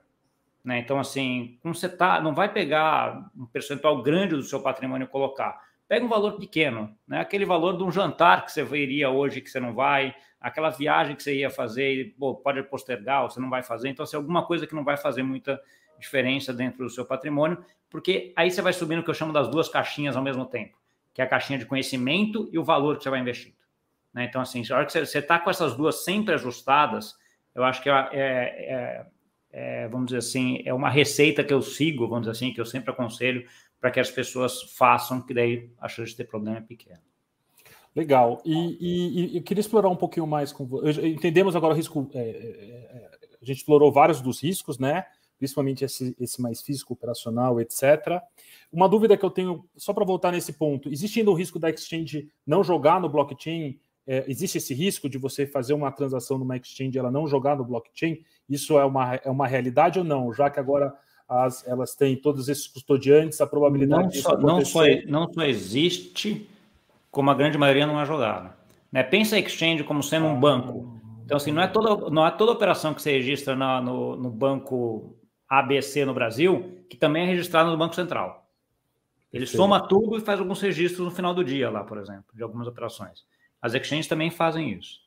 Né? Então, assim, como você tá, não vai pegar um percentual grande do seu patrimônio e colocar. Pega um valor pequeno, né? aquele valor de um jantar que você iria hoje que você não vai, aquela viagem que você ia fazer pô, pode postergar, você não vai fazer. Então, assim, alguma coisa que não vai fazer muita diferença dentro do seu patrimônio, porque aí você vai subindo o que eu chamo das duas caixinhas ao mesmo tempo, que é a caixinha de conhecimento e o valor que você vai investir. Né? Então, assim, a hora que você está com essas duas sempre ajustadas, eu acho que é, é, é, é, vamos dizer assim, é uma receita que eu sigo, vamos dizer assim, que eu sempre aconselho para que as pessoas façam, que daí a chance de ter problema é pequena. Legal. E, e, e queria explorar um pouquinho mais com você. Entendemos agora o risco. É, é, é, a gente explorou vários dos riscos, né? Principalmente esse, esse mais físico, operacional, etc. Uma dúvida que eu tenho, só para voltar nesse ponto: existe ainda o risco da exchange não jogar no blockchain é, existe esse risco de você fazer uma transação numa exchange e ela não jogar no blockchain? Isso é uma, é uma realidade ou não? Já que agora as, elas têm todos esses custodiantes, a probabilidade não só, não só, não só existe, como a grande maioria não é jogada. Né? Pensa a exchange como sendo um banco. Então, assim, não é toda, não é toda operação que você registra na, no, no banco ABC no Brasil que também é registrada no Banco Central. Ele Sim. soma tudo e faz alguns registros no final do dia lá, por exemplo, de algumas operações. As exchanges também fazem isso.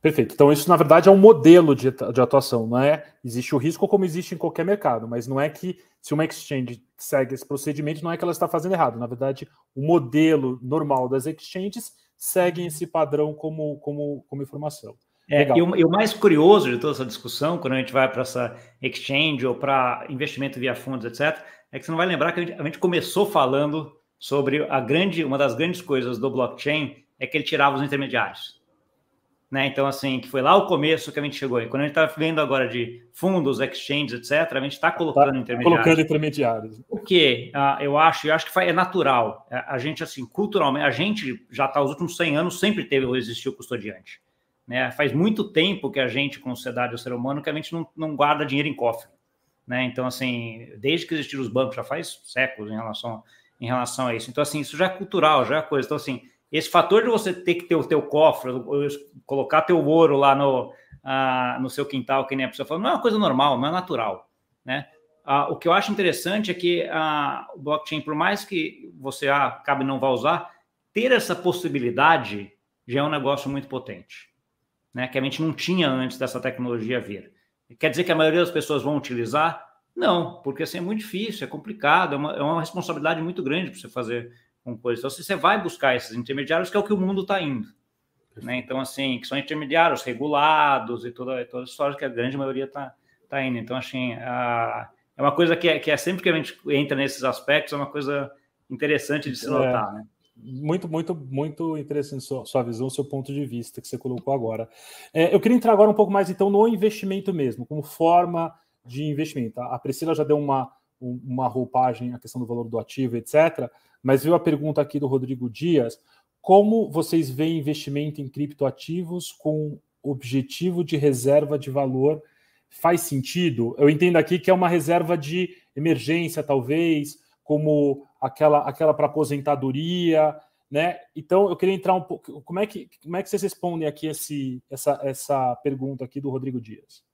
Perfeito. Então, isso, na verdade, é um modelo de, de atuação, não é? Existe o risco como existe em qualquer mercado, mas não é que se uma exchange segue esse procedimento, não é que ela está fazendo errado. Na verdade, o modelo normal das exchanges segue esse padrão como, como, como informação. É, e, o, e, o, mais curioso de toda essa discussão, quando a gente vai para essa exchange ou para investimento via fundos, etc., é que você não vai lembrar que a gente, a gente começou falando sobre a grande, uma das grandes coisas do blockchain é que ele tirava os intermediários. Né? Então, assim, que foi lá o começo que a gente chegou. E quando a gente está vendo agora de fundos, exchanges, etc., a gente está colocando tá intermediários. Colocando intermediários. O que uh, eu acho, eu acho que é natural. A gente, assim, culturalmente, a gente já está, os últimos 100 anos, sempre teve ou existiu custodiante. Né? Faz muito tempo que a gente, com sociedade, o ser humano, que a gente não, não guarda dinheiro em cofre. Né? Então, assim, desde que existiram os bancos, já faz séculos em relação, em relação a isso. Então, assim, isso já é cultural, já é coisa. Então, assim, esse fator de você ter que ter o teu cofre, colocar teu ouro lá no, ah, no seu quintal, que nem a pessoa falou, não é uma coisa normal, não é natural, né? Ah, o que eu acho interessante é que a blockchain, por mais que você acabe não vá usar, ter essa possibilidade já é um negócio muito potente, né? Que a gente não tinha antes dessa tecnologia vir. Quer dizer que a maioria das pessoas vão utilizar? Não, porque assim é muito difícil, é complicado, é uma, é uma responsabilidade muito grande para você fazer com coisas. Então, você vai buscar esses intermediários, que é o que o mundo está indo. né? Então, assim, que são intermediários, regulados e toda, toda a história que a grande maioria está tá indo. Então, assim, a, é uma coisa que é, que é sempre que a gente entra nesses aspectos, é uma coisa interessante de se é. notar, é. né? Muito, muito, muito interessante sua, sua visão, seu ponto de vista que você colocou agora. É, eu queria entrar agora um pouco mais então no investimento mesmo, como forma de investimento. A Priscila já deu uma, uma roupagem, a questão do valor do ativo, etc. Mas viu a pergunta aqui do Rodrigo Dias: como vocês veem investimento em criptoativos com objetivo de reserva de valor? Faz sentido? Eu entendo aqui que é uma reserva de emergência, talvez, como aquela aquela para aposentadoria, né? Então eu queria entrar um pouco. Como é que como é que vocês respondem aqui esse, essa essa pergunta aqui do Rodrigo Dias?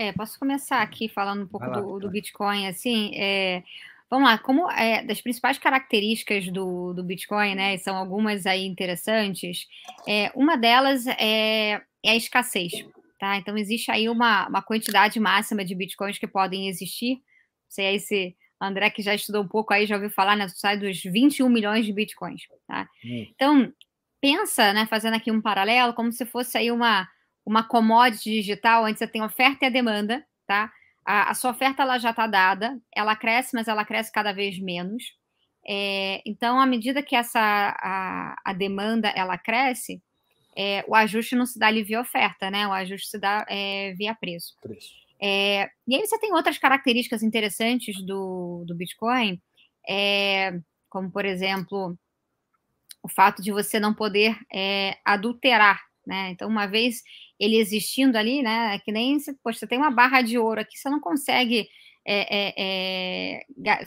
É, posso começar aqui falando um pouco lá, do, do, Bitcoin, assim, é, vamos lá, como é, das principais características do, do Bitcoin, né, são algumas aí interessantes, é, uma delas é, é a escassez, tá, então existe aí uma, uma quantidade máxima de Bitcoins que podem existir, sei aí se André, que já estudou um pouco aí, já ouviu falar, né, sai dos 21 milhões de Bitcoins, tá, hum. então, pensa, né, fazendo aqui um paralelo, como se fosse aí uma uma commodity digital onde você tem oferta e a demanda, tá? A, a sua oferta ela já está dada, ela cresce, mas ela cresce cada vez menos. É, então, à medida que essa a, a demanda ela cresce, é, o ajuste não se dá ali via oferta, né? O ajuste se dá é, via preço. preço. É, e aí você tem outras características interessantes do, do Bitcoin, é, como por exemplo o fato de você não poder é, adulterar, né? Então, uma vez ele existindo ali, né? É que nem se, poxa, você tem uma barra de ouro aqui, você não consegue. É, é, é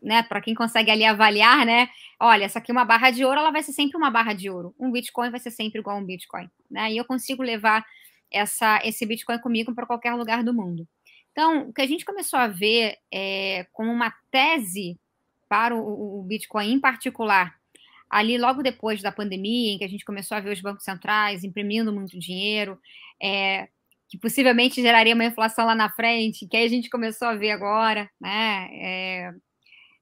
né, para quem consegue ali avaliar, né? Olha, essa aqui é uma barra de ouro, ela vai ser sempre uma barra de ouro. Um Bitcoin vai ser sempre igual a um Bitcoin, né? E eu consigo levar essa, esse Bitcoin comigo para qualquer lugar do mundo. Então, o que a gente começou a ver é, como uma tese para o, o Bitcoin em particular ali logo depois da pandemia, em que a gente começou a ver os bancos centrais imprimindo muito dinheiro, é, que possivelmente geraria uma inflação lá na frente, que aí a gente começou a ver agora, né? É,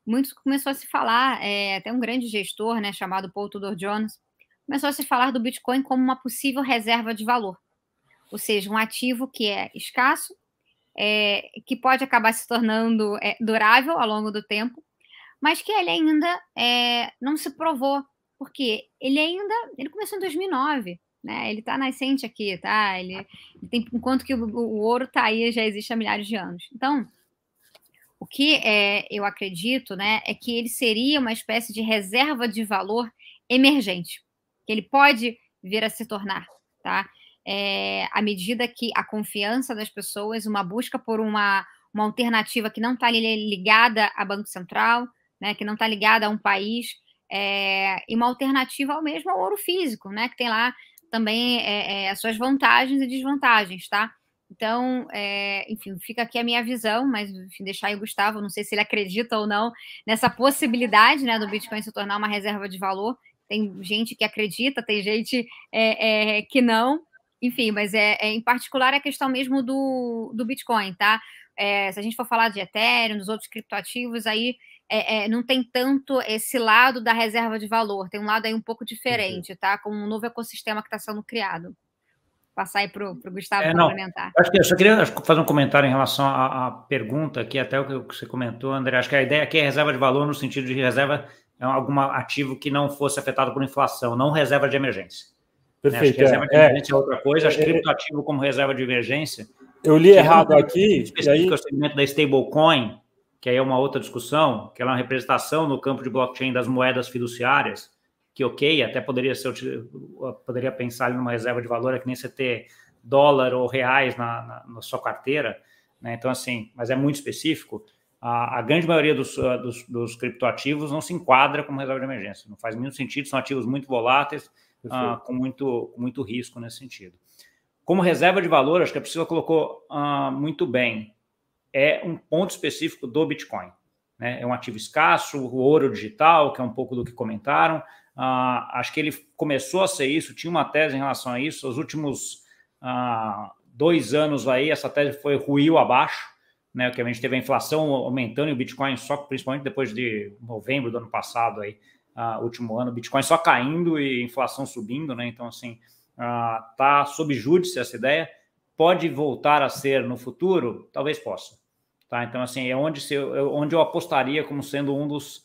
muito começou a se falar, é, até um grande gestor, né, chamado Paul Tudor Jones, começou a se falar do Bitcoin como uma possível reserva de valor, ou seja, um ativo que é escasso, é, que pode acabar se tornando é, durável ao longo do tempo, mas que ele ainda é, não se provou, porque ele ainda ele começou em 2009, né? Ele está nascente aqui, tá? Ele, ele tem enquanto que o, o ouro está aí já existe há milhares de anos. Então, o que é, eu acredito, né, é que ele seria uma espécie de reserva de valor emergente, que ele pode vir a se tornar, tá? É, à medida que a confiança das pessoas, uma busca por uma, uma alternativa que não está ligada a Banco Central, né, que não está ligada a um país, é, e uma alternativa ao mesmo ao ouro físico, né, que tem lá também é, é, as suas vantagens e desvantagens, tá? Então, é, enfim, fica aqui a minha visão, mas enfim, deixar aí o Gustavo, não sei se ele acredita ou não nessa possibilidade né, do Bitcoin se tornar uma reserva de valor. Tem gente que acredita, tem gente é, é, que não, enfim, mas é, é, em particular a questão mesmo do, do Bitcoin, tá? É, se a gente for falar de Ethereum, dos outros criptoativos, aí é, é, não tem tanto esse lado da reserva de valor, tem um lado aí um pouco diferente, uhum. tá? Com um novo ecossistema que está sendo criado. Vou passar aí para o Gustavo é, complementar. Acho que eu só queria fazer um comentário em relação à, à pergunta, que até o que você comentou, André. Acho que a ideia aqui é reserva de valor no sentido de reserva é algum ativo que não fosse afetado por inflação, não reserva de emergência. Perfeito. Né? Acho que reserva de é, emergência é outra coisa. Acho que é, criptoativo como reserva de emergência. Eu li errado aqui. Específico e aí... o segmento da stablecoin, que aí é uma outra discussão, que é uma representação no campo de blockchain das moedas fiduciárias, que ok, até poderia ser, poderia pensar em uma reserva de valor, é que nem você ter dólar ou reais na, na, na sua carteira, né? Então, assim, mas é muito específico. A, a grande maioria dos, uh, dos, dos, criptoativos não se enquadra como reserva de emergência, não faz muito sentido, são ativos muito voláteis, uh, com, muito, com muito risco nesse sentido. Como reserva de valor, acho que a Priscila colocou uh, muito bem é um ponto específico do Bitcoin. Né? É um ativo escasso, o ouro digital, que é um pouco do que comentaram. Uh, acho que ele começou a ser isso, tinha uma tese em relação a isso. Os últimos uh, dois anos aí, essa tese foi ruiu abaixo, né? Que a gente teve a inflação aumentando e o Bitcoin só principalmente depois de novembro do ano passado aí uh, último ano, Bitcoin só caindo e inflação subindo, né? Então, assim, uh, tá sob júdice essa ideia. Pode voltar a ser no futuro? Talvez possa. Tá? Então, assim, é onde, se, onde eu apostaria como sendo um dos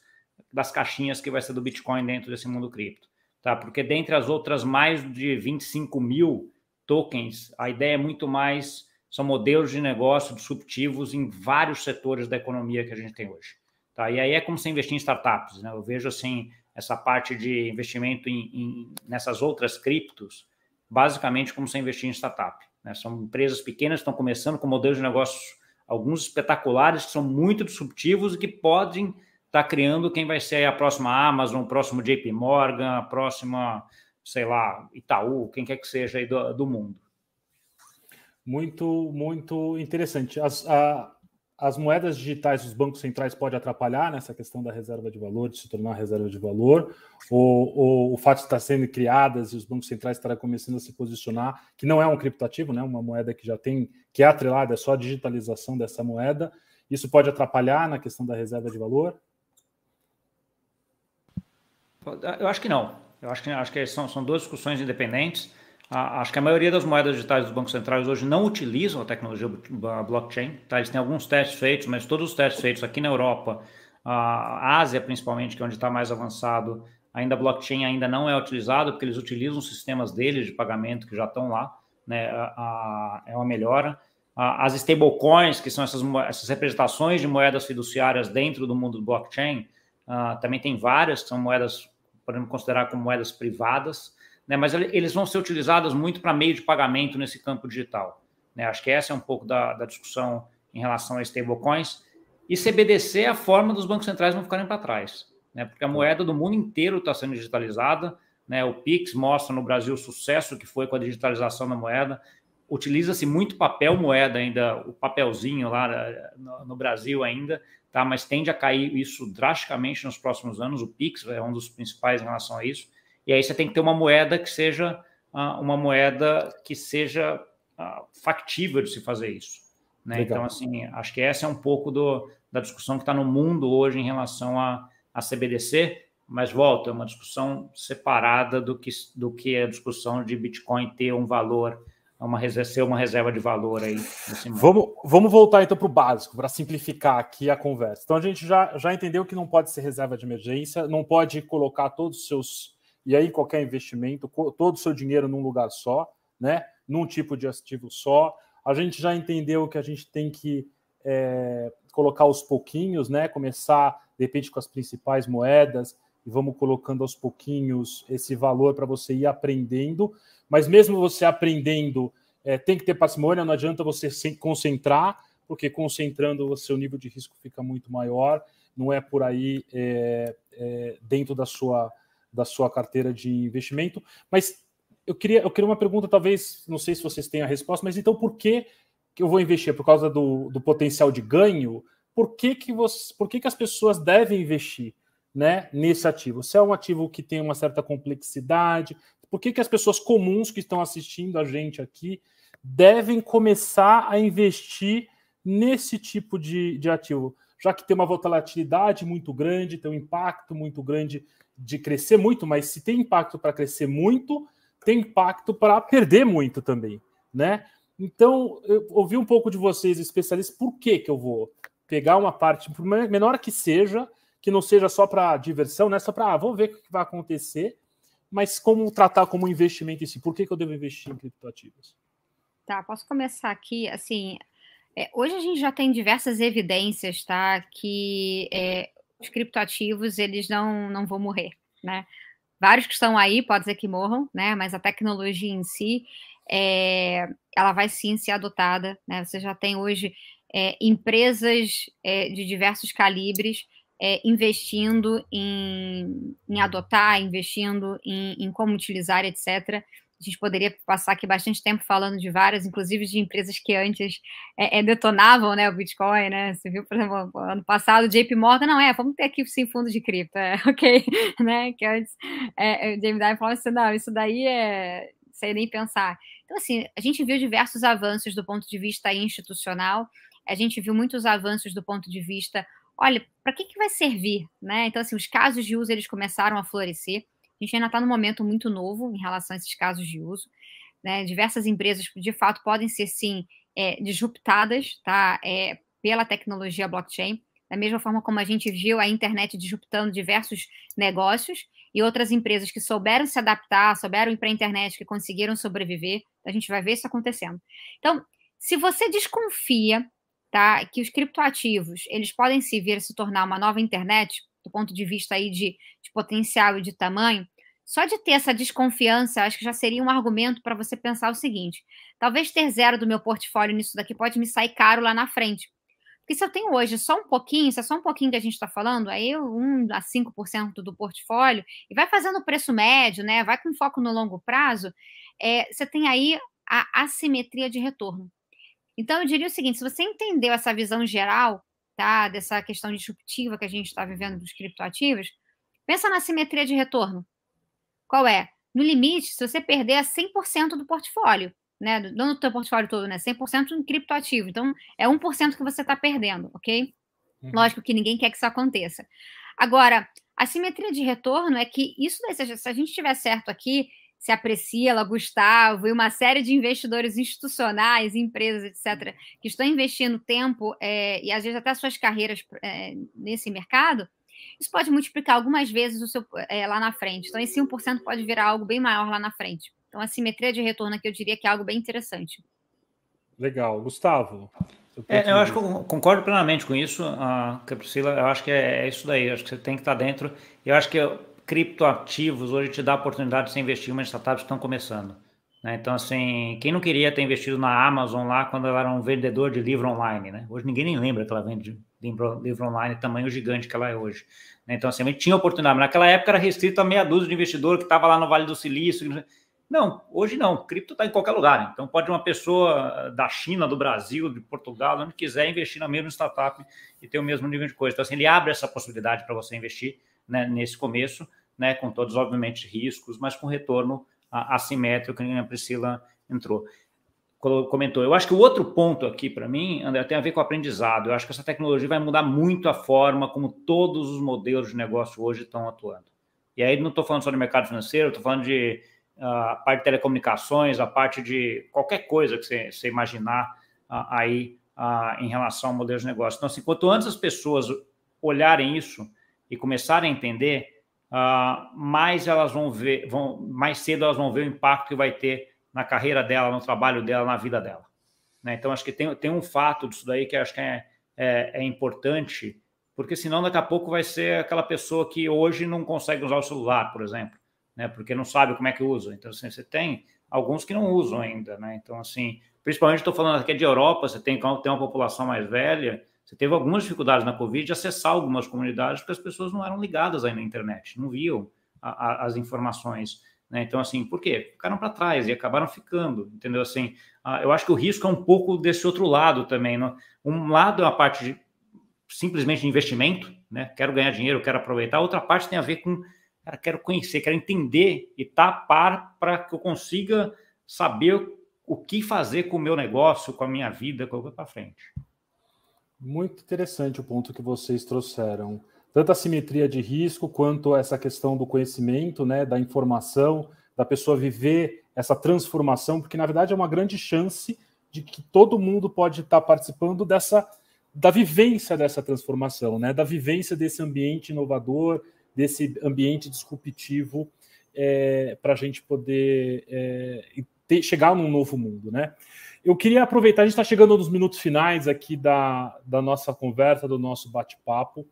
das caixinhas que vai ser do Bitcoin dentro desse mundo cripto. Tá? Porque dentre as outras mais de 25 mil tokens, a ideia é muito mais, são modelos de negócio disruptivos em vários setores da economia que a gente tem hoje. Tá? E aí é como se investir em startups. Né? Eu vejo assim essa parte de investimento em, em nessas outras criptos, basicamente como se investir em startup. Né? São empresas pequenas que estão começando com modelos de negócios, alguns espetaculares, que são muito disruptivos e que podem estar tá criando quem vai ser a próxima Amazon, o próximo JP Morgan, a próxima, sei lá, Itaú, quem quer que seja aí do, do mundo. Muito, muito interessante. As, a, as moedas digitais dos bancos centrais podem atrapalhar nessa questão da reserva de valor, de se tornar reserva de valor, ou, ou o fato de estar sendo criadas e os bancos centrais estarem começando a se posicionar, que não é um criptoativo, né? uma moeda que já tem, que é atrelada, é só a digitalização dessa moeda, isso pode atrapalhar na questão da reserva de valor? Eu acho que não. Eu acho que, acho que são, são duas discussões independentes. Acho que a maioria das moedas digitais dos bancos centrais hoje não utilizam a tecnologia blockchain. Tá? Eles têm alguns testes feitos, mas todos os testes feitos aqui na Europa, a Ásia principalmente, que é onde está mais avançado, ainda blockchain ainda não é utilizado, porque eles utilizam sistemas deles de pagamento que já estão lá. Né? É uma melhora. As stablecoins, que são essas, essas representações de moedas fiduciárias dentro do mundo do blockchain, Uh, também tem várias, que são moedas, podemos considerar como moedas privadas, né, mas eles vão ser utilizados muito para meio de pagamento nesse campo digital. Né? Acho que essa é um pouco da, da discussão em relação a stablecoins. E CBDC é a forma dos bancos centrais não ficarem para trás, né? porque a moeda do mundo inteiro está sendo digitalizada. Né? O Pix mostra no Brasil o sucesso que foi com a digitalização da moeda. Utiliza-se muito papel moeda ainda, o papelzinho lá eh, no, no Brasil ainda, tá? mas tende a cair isso drasticamente nos próximos anos. O Pix é um dos principais em relação a isso. E aí você tem que ter uma moeda que seja uh, uma moeda que seja uh, factível de se fazer isso. Né? Então, assim, acho que essa é um pouco do, da discussão que está no mundo hoje em relação a, a CBDC, mas volta, é uma discussão separada do que, do que a discussão de Bitcoin ter um valor uma, ser uma reserva de valor aí. Vamos, vamos voltar então para o básico, para simplificar aqui a conversa. Então a gente já, já entendeu que não pode ser reserva de emergência, não pode colocar todos os seus, e aí qualquer investimento, todo o seu dinheiro num lugar só, né? Num tipo de ativo só. A gente já entendeu que a gente tem que é, colocar aos pouquinhos, né? Começar, de repente, com as principais moedas, e vamos colocando aos pouquinhos esse valor para você ir aprendendo. Mas mesmo você aprendendo, é, tem que ter parcimônia, não adianta você se concentrar, porque concentrando o seu nível de risco fica muito maior, não é por aí é, é, dentro da sua, da sua carteira de investimento. Mas eu queria, eu queria uma pergunta, talvez, não sei se vocês têm a resposta, mas então por que, que eu vou investir? Por causa do, do potencial de ganho? Por que, que, você, por que, que as pessoas devem investir? né, nesse ativo? Se é um ativo que tem uma certa complexidade, por que, que as pessoas comuns que estão assistindo a gente aqui devem começar a investir nesse tipo de, de ativo? Já que tem uma volatilidade muito grande, tem um impacto muito grande de crescer muito, mas se tem impacto para crescer muito, tem impacto para perder muito também, né? Então, eu ouvi um pouco de vocês, especialistas, por que, que eu vou pegar uma parte, por menor que seja, que não seja só para diversão, né? Só para, ah, vamos ver o que vai acontecer, mas como tratar como investimento em si. Por que, que eu devo investir em criptoativos? Tá, posso começar aqui, assim, é, hoje a gente já tem diversas evidências, tá, que é, os criptoativos, eles não, não vão morrer, né? Vários que estão aí, pode ser que morram, né? Mas a tecnologia em si, é, ela vai sim ser adotada, né? Você já tem hoje é, empresas é, de diversos calibres é, investindo em, em, adotar, investindo em, em, como utilizar, etc. A gente poderia passar aqui bastante tempo falando de várias, inclusive de empresas que antes é, é, detonavam né, o Bitcoin, né? Você viu, por exemplo, ano passado, JP Morgan, não é, vamos ter aqui sim fundo de cripto, é, ok, né? Que antes é, o Jamie Dimon falou assim, não, isso daí é sem nem pensar. Então, assim, a gente viu diversos avanços do ponto de vista institucional, a gente viu muitos avanços do ponto de vista olha, para que, que vai servir? Né? Então, assim, os casos de uso eles começaram a florescer. A gente ainda está num momento muito novo em relação a esses casos de uso. Né? Diversas empresas, de fato, podem ser, sim, é, disruptadas tá? É, pela tecnologia blockchain, da mesma forma como a gente viu a internet disruptando diversos negócios e outras empresas que souberam se adaptar, souberam ir para a internet, que conseguiram sobreviver, a gente vai ver isso acontecendo. Então, se você desconfia tá, que os criptoativos eles podem se vir a se tornar uma nova internet, do ponto de vista aí de, de potencial e de tamanho, só de ter essa desconfiança, acho que já seria um argumento para você pensar o seguinte: talvez ter zero do meu portfólio nisso daqui pode me sair caro lá na frente. Porque se eu tenho hoje só um pouquinho, se é só um pouquinho que a gente está falando, aí 1 a 5% do portfólio, e vai fazendo o preço médio, né? Vai com foco no longo prazo, é, você tem aí a assimetria de retorno. Então, eu diria o seguinte: se você entendeu essa visão geral, tá, dessa questão disruptiva que a gente está vivendo dos criptoativos, pensa na assimetria de retorno. Qual é? No limite, se você perder 100% do portfólio, né? Não no teu portfólio todo, né? 100% em criptoativo. Então, é 1% que você está perdendo, ok? Uhum. Lógico que ninguém quer que isso aconteça. Agora, a simetria de retorno é que isso, se a gente estiver certo aqui, se a Priscila, Gustavo e uma série de investidores institucionais, empresas, etc., que estão investindo tempo é, e às vezes até suas carreiras é, nesse mercado, isso pode multiplicar algumas vezes o seu, é, lá na frente. Então, esse 1% pode virar algo bem maior lá na frente. Então, a simetria de retorno aqui eu diria que é algo bem interessante. Legal. Gustavo? É, eu acho que eu concordo plenamente com isso, a Priscila. Eu acho que é, é, isso daí. Eu acho que você tem que estar dentro. Eu acho que criptoativos hoje te dá a oportunidade de você investir em startups que estão começando. Né? Então, assim, quem não queria ter investido na Amazon lá quando ela era um vendedor de livro online, né? Hoje ninguém nem lembra que ela vende livro, livro online, tamanho gigante que ela é hoje. Né? Então, assim, a gente tinha oportunidade. Mas naquela época era restrito a meia dúzia de investidor que estava lá no Vale do Silício. Não, hoje não. Cripto está em qualquer lugar. Então, pode uma pessoa da China, do Brasil, de Portugal, onde quiser investir na mesma startup e ter o mesmo nível de coisa. Então, assim, ele abre essa possibilidade para você investir né, nesse começo né, com todos, obviamente, riscos, mas com retorno assimétrico, que a Priscila entrou, comentou. Eu acho que o outro ponto aqui, para mim, André, tem a ver com o aprendizado. Eu acho que essa tecnologia vai mudar muito a forma como todos os modelos de negócio hoje estão atuando. E aí não estou falando só de mercado financeiro, estou falando de a uh, parte de telecomunicações, a parte de qualquer coisa que você, você imaginar uh, aí uh, em relação ao modelo de negócio. Então, assim, quanto antes as pessoas olharem isso e começarem a entender, uh, mais elas vão ver, vão, mais cedo elas vão ver o impacto que vai ter na carreira dela, no trabalho dela, na vida dela. Né? Então, acho que tem, tem um fato disso daí que acho que é, é, é, importante, porque senão daqui a pouco vai ser aquela pessoa que hoje não consegue usar o celular, por exemplo, né? porque não sabe como é que usa. Então, assim, você tem alguns que não usam ainda. Né? Então, assim, principalmente estou falando aqui de Europa, você tem, tem uma população mais velha, você teve algumas dificuldades na Covid de acessar algumas comunidades porque as pessoas não eram ligadas aí na internet, não viam a, a, as informações. Né? Então, assim, por quê? Ficaram para trás e acabaram ficando, entendeu? Assim, eu acho que o risco é um pouco desse outro lado também. Um lado é a parte de simplesmente de investimento, né? Quero ganhar dinheiro, quero aproveitar. A outra parte tem a ver com, cara, quero conhecer, quero entender e tapar para que eu consiga saber o que fazer com o meu negócio, com a minha vida, com para frente. Muito interessante o ponto que vocês trouxeram. Tanto a simetria de risco quanto essa questão do conhecimento, né, da informação, da pessoa viver essa transformação, porque na verdade é uma grande chance de que todo mundo pode estar participando dessa da vivência dessa transformação, né, da vivência desse ambiente inovador, desse ambiente disruptivo, é, para a gente poder é, ter, chegar num novo mundo, né? Eu queria aproveitar, a gente está chegando nos minutos finais aqui da, da nossa conversa, do nosso bate-papo.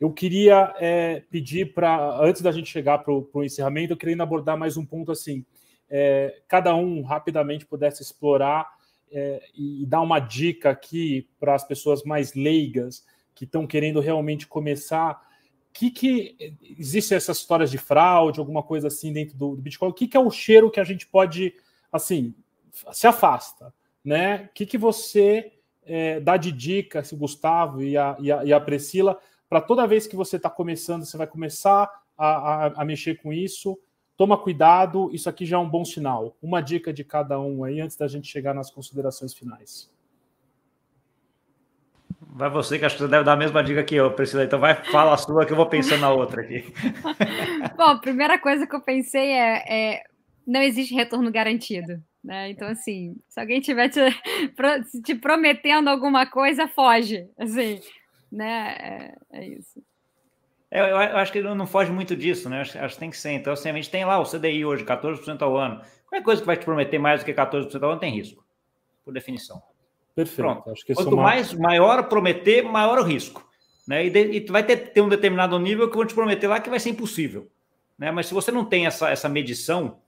Eu queria é, pedir para, antes da gente chegar para o encerramento, eu queria abordar mais um ponto assim. É, cada um rapidamente pudesse explorar é, e dar uma dica aqui para as pessoas mais leigas que estão querendo realmente começar. Que que existe essas histórias de fraude, alguma coisa assim dentro do, do Bitcoin? O que, que é o cheiro que a gente pode, assim, se afasta? Né? O que, que você é, dá de dica, se Gustavo e a, e a, e a Priscila, para toda vez que você está começando, você vai começar a, a, a, mexer com isso, toma cuidado, isso aqui já é um bom sinal. Uma dica de cada um aí, antes da gente chegar nas considerações finais. Vai você, que acho que você deve dar a mesma dica que eu, Priscila. Então vai, fala a sua que eu vou pensando na outra aqui. Bom, a primeira coisa que eu pensei é, é não existe retorno garantido. Né? Então, assim, se alguém estiver te, te, prometendo alguma coisa, foge. Assim, né? É, é isso. É, eu, eu, acho que não foge muito disso, né? Acho, acho que tem que ser. Então, assim, a gente tem lá o CDI hoje, 14% ao ano. Qualquer coisa que vai te prometer mais do que 14% ao ano tem risco, por definição. Perfeito. Pronto. Acho que Quanto mais maior prometer, maior o risco. Né? E, de, e vai ter, ter um determinado nível que vão te prometer lá que vai ser impossível. Né? Mas se você não tem essa, essa medição,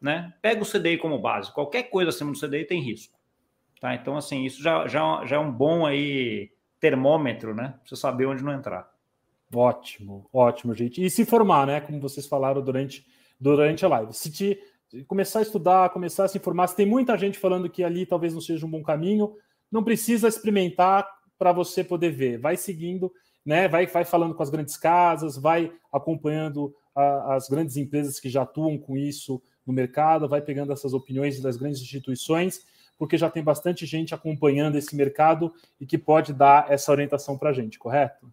né? Pega o CDI como base. Qualquer coisa acima do CDI tem risco. Tá? Então, assim, isso já, já, já é um bom aí termômetro, né? Pra você saber onde não entrar. Ótimo, ótimo, gente. E se informar, né? Como vocês falaram durante, durante a live. Se te começar a estudar, começar a se informar, se tem muita gente falando que ali talvez não seja um bom caminho, não precisa experimentar para você poder ver. Vai seguindo, né? Vai, vai falando com as grandes casas, vai acompanhando a, as grandes empresas que já atuam com isso no mercado, vai pegando essas opiniões das grandes instituições, porque já tem bastante gente acompanhando esse mercado e que pode dar essa orientação para a gente, correto?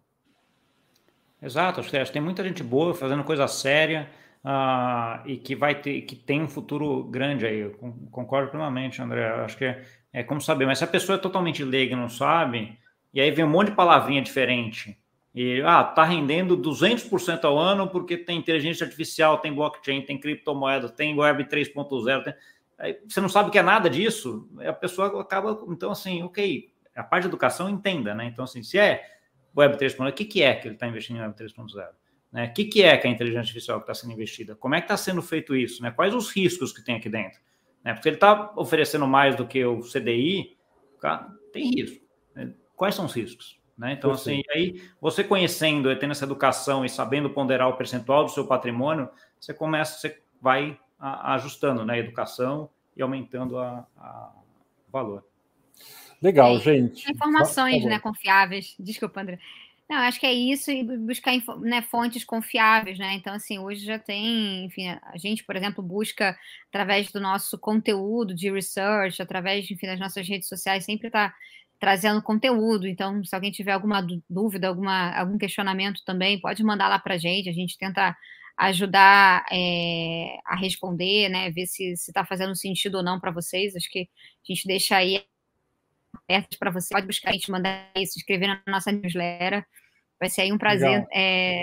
Exato, acho que tem muita gente boa fazendo coisa séria uh, e que vai ter, que tem um futuro grande aí. Eu concordo plenamente, André. Acho que é, é como saber, mas se a pessoa é totalmente leiga e não sabe, e aí vem um monte de palavrinha diferente e, ah, tá rendendo 200% ao ano porque tem inteligência artificial, tem blockchain, tem criptomoeda, tem web 3.0. Tem... Você não sabe que é nada disso, a pessoa acaba. Então, assim, ok, a parte de educação entenda, né? Então, assim, se é web 3.0, o que, que é que ele está investindo em web 3.0? Né? O que, que é que a inteligência artificial está sendo investida? Como é que está sendo feito isso? Né? Quais os riscos que tem aqui dentro? Né? Porque ele está oferecendo mais do que o CDI, cara, tem risco. Né? Quais são os riscos? Né? Então, assim, aí você conhecendo, tendo essa educação e sabendo ponderar o percentual do seu patrimônio, você começa, você vai ajustando né, a educação e aumentando a, a valor. Legal, é, gente. Informações né, confiáveis. Desculpa, André. Não, acho que é isso e buscar né, fontes confiáveis, né? Então, assim, hoje já tem, enfim, a gente, por exemplo, busca através do nosso conteúdo de research, através, enfim, das nossas redes sociais, sempre está trazendo conteúdo. Então, se alguém tiver alguma dúvida, alguma, algum questionamento também, pode mandar lá para a gente. A gente tenta ajudar é, a responder, né? Ver se está fazendo sentido ou não para vocês. Acho que a gente deixa aí aberto para você. Pode buscar a gente, mandar isso, se inscrever na nossa newsletter. Vai ser aí um prazer é,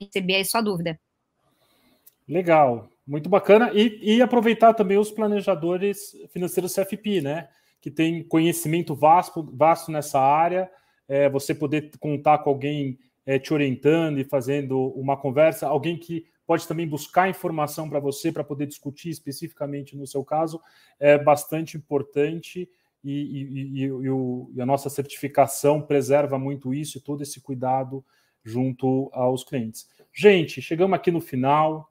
receber aí sua dúvida. Legal, muito bacana. E, e aproveitar também os planejadores financeiros CFP, né? Que tem conhecimento vasto, vasto nessa área, é, você poder contar com alguém é, te orientando e fazendo uma conversa, alguém que pode também buscar informação para você para poder discutir especificamente no seu caso, é bastante importante e, e, e, e, a nossa certificação preserva muito isso e todo esse cuidado junto aos clientes. Gente, chegamos aqui no final.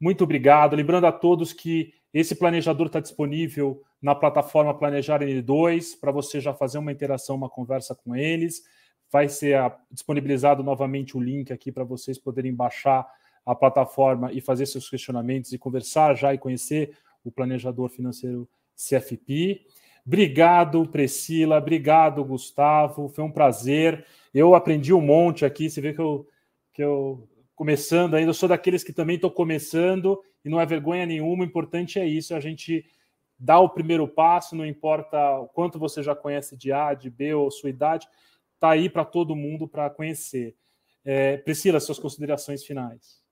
Muito obrigado. Lembrando a todos que esse planejador está disponível na plataforma Planejar N2 para você já fazer uma interação, uma conversa com eles. Vai ser disponibilizado novamente o link aqui para vocês poderem baixar a plataforma e fazer seus questionamentos e conversar já e conhecer o planejador financeiro CFP. Obrigado, Priscila. Obrigado, Gustavo. Foi um prazer. Eu aprendi um monte aqui. Você vê que eu, que eu começando ainda, eu sou daqueles que também estou começando e não é vergonha nenhuma, o importante é isso, a gente dá o primeiro passo, não importa o quanto você já conhece de A, de B ou sua idade, está aí para todo mundo para conhecer. É, Priscila, suas considerações finais.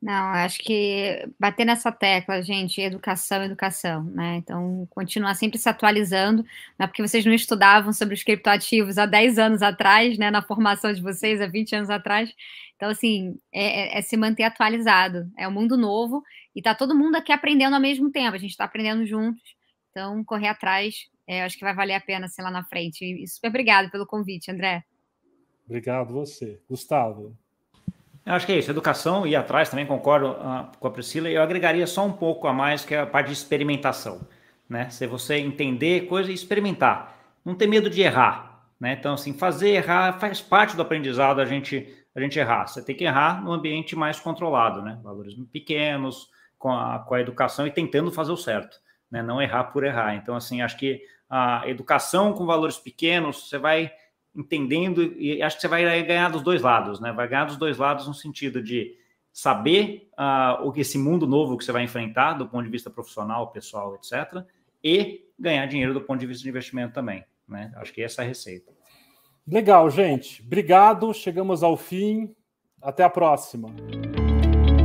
Não, acho que bater nessa tecla, gente, educação, educação, né? Então, continuar sempre se atualizando, não é porque vocês não estudavam sobre os criptoativos há 10 anos atrás, né, na formação de vocês, há 20 anos atrás. Então, assim, é, é, é se manter atualizado. É um mundo novo e tá todo mundo aqui aprendendo ao mesmo tempo, a gente está aprendendo juntos. Então, correr atrás, é, acho que vai valer a pena, assim, lá na frente. E super obrigado pelo convite, André. Obrigado você. Gustavo. Eu acho que é isso, educação e atrás também concordo uh, com a Priscila. Eu agregaria só um pouco a mais que é a parte de experimentação, né? Se você entender coisa e experimentar, não ter medo de errar, né? Então assim, fazer errar faz parte do aprendizado a gente a gente errar. Você tem que errar no ambiente mais controlado, né? Valores pequenos, com a, com a educação e tentando fazer o certo, né? Não errar por errar. Então assim, acho que a educação com valores pequenos, você vai entendendo e acho que você vai ganhar dos dois lados, né? Vai ganhar dos dois lados no sentido de saber uh, o que esse mundo novo que você vai enfrentar do ponto de vista profissional, pessoal, etc. E ganhar dinheiro do ponto de vista de investimento também, né? Acho que essa é a receita. Legal, gente. Obrigado. Chegamos ao fim. Até a próxima.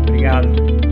Obrigado.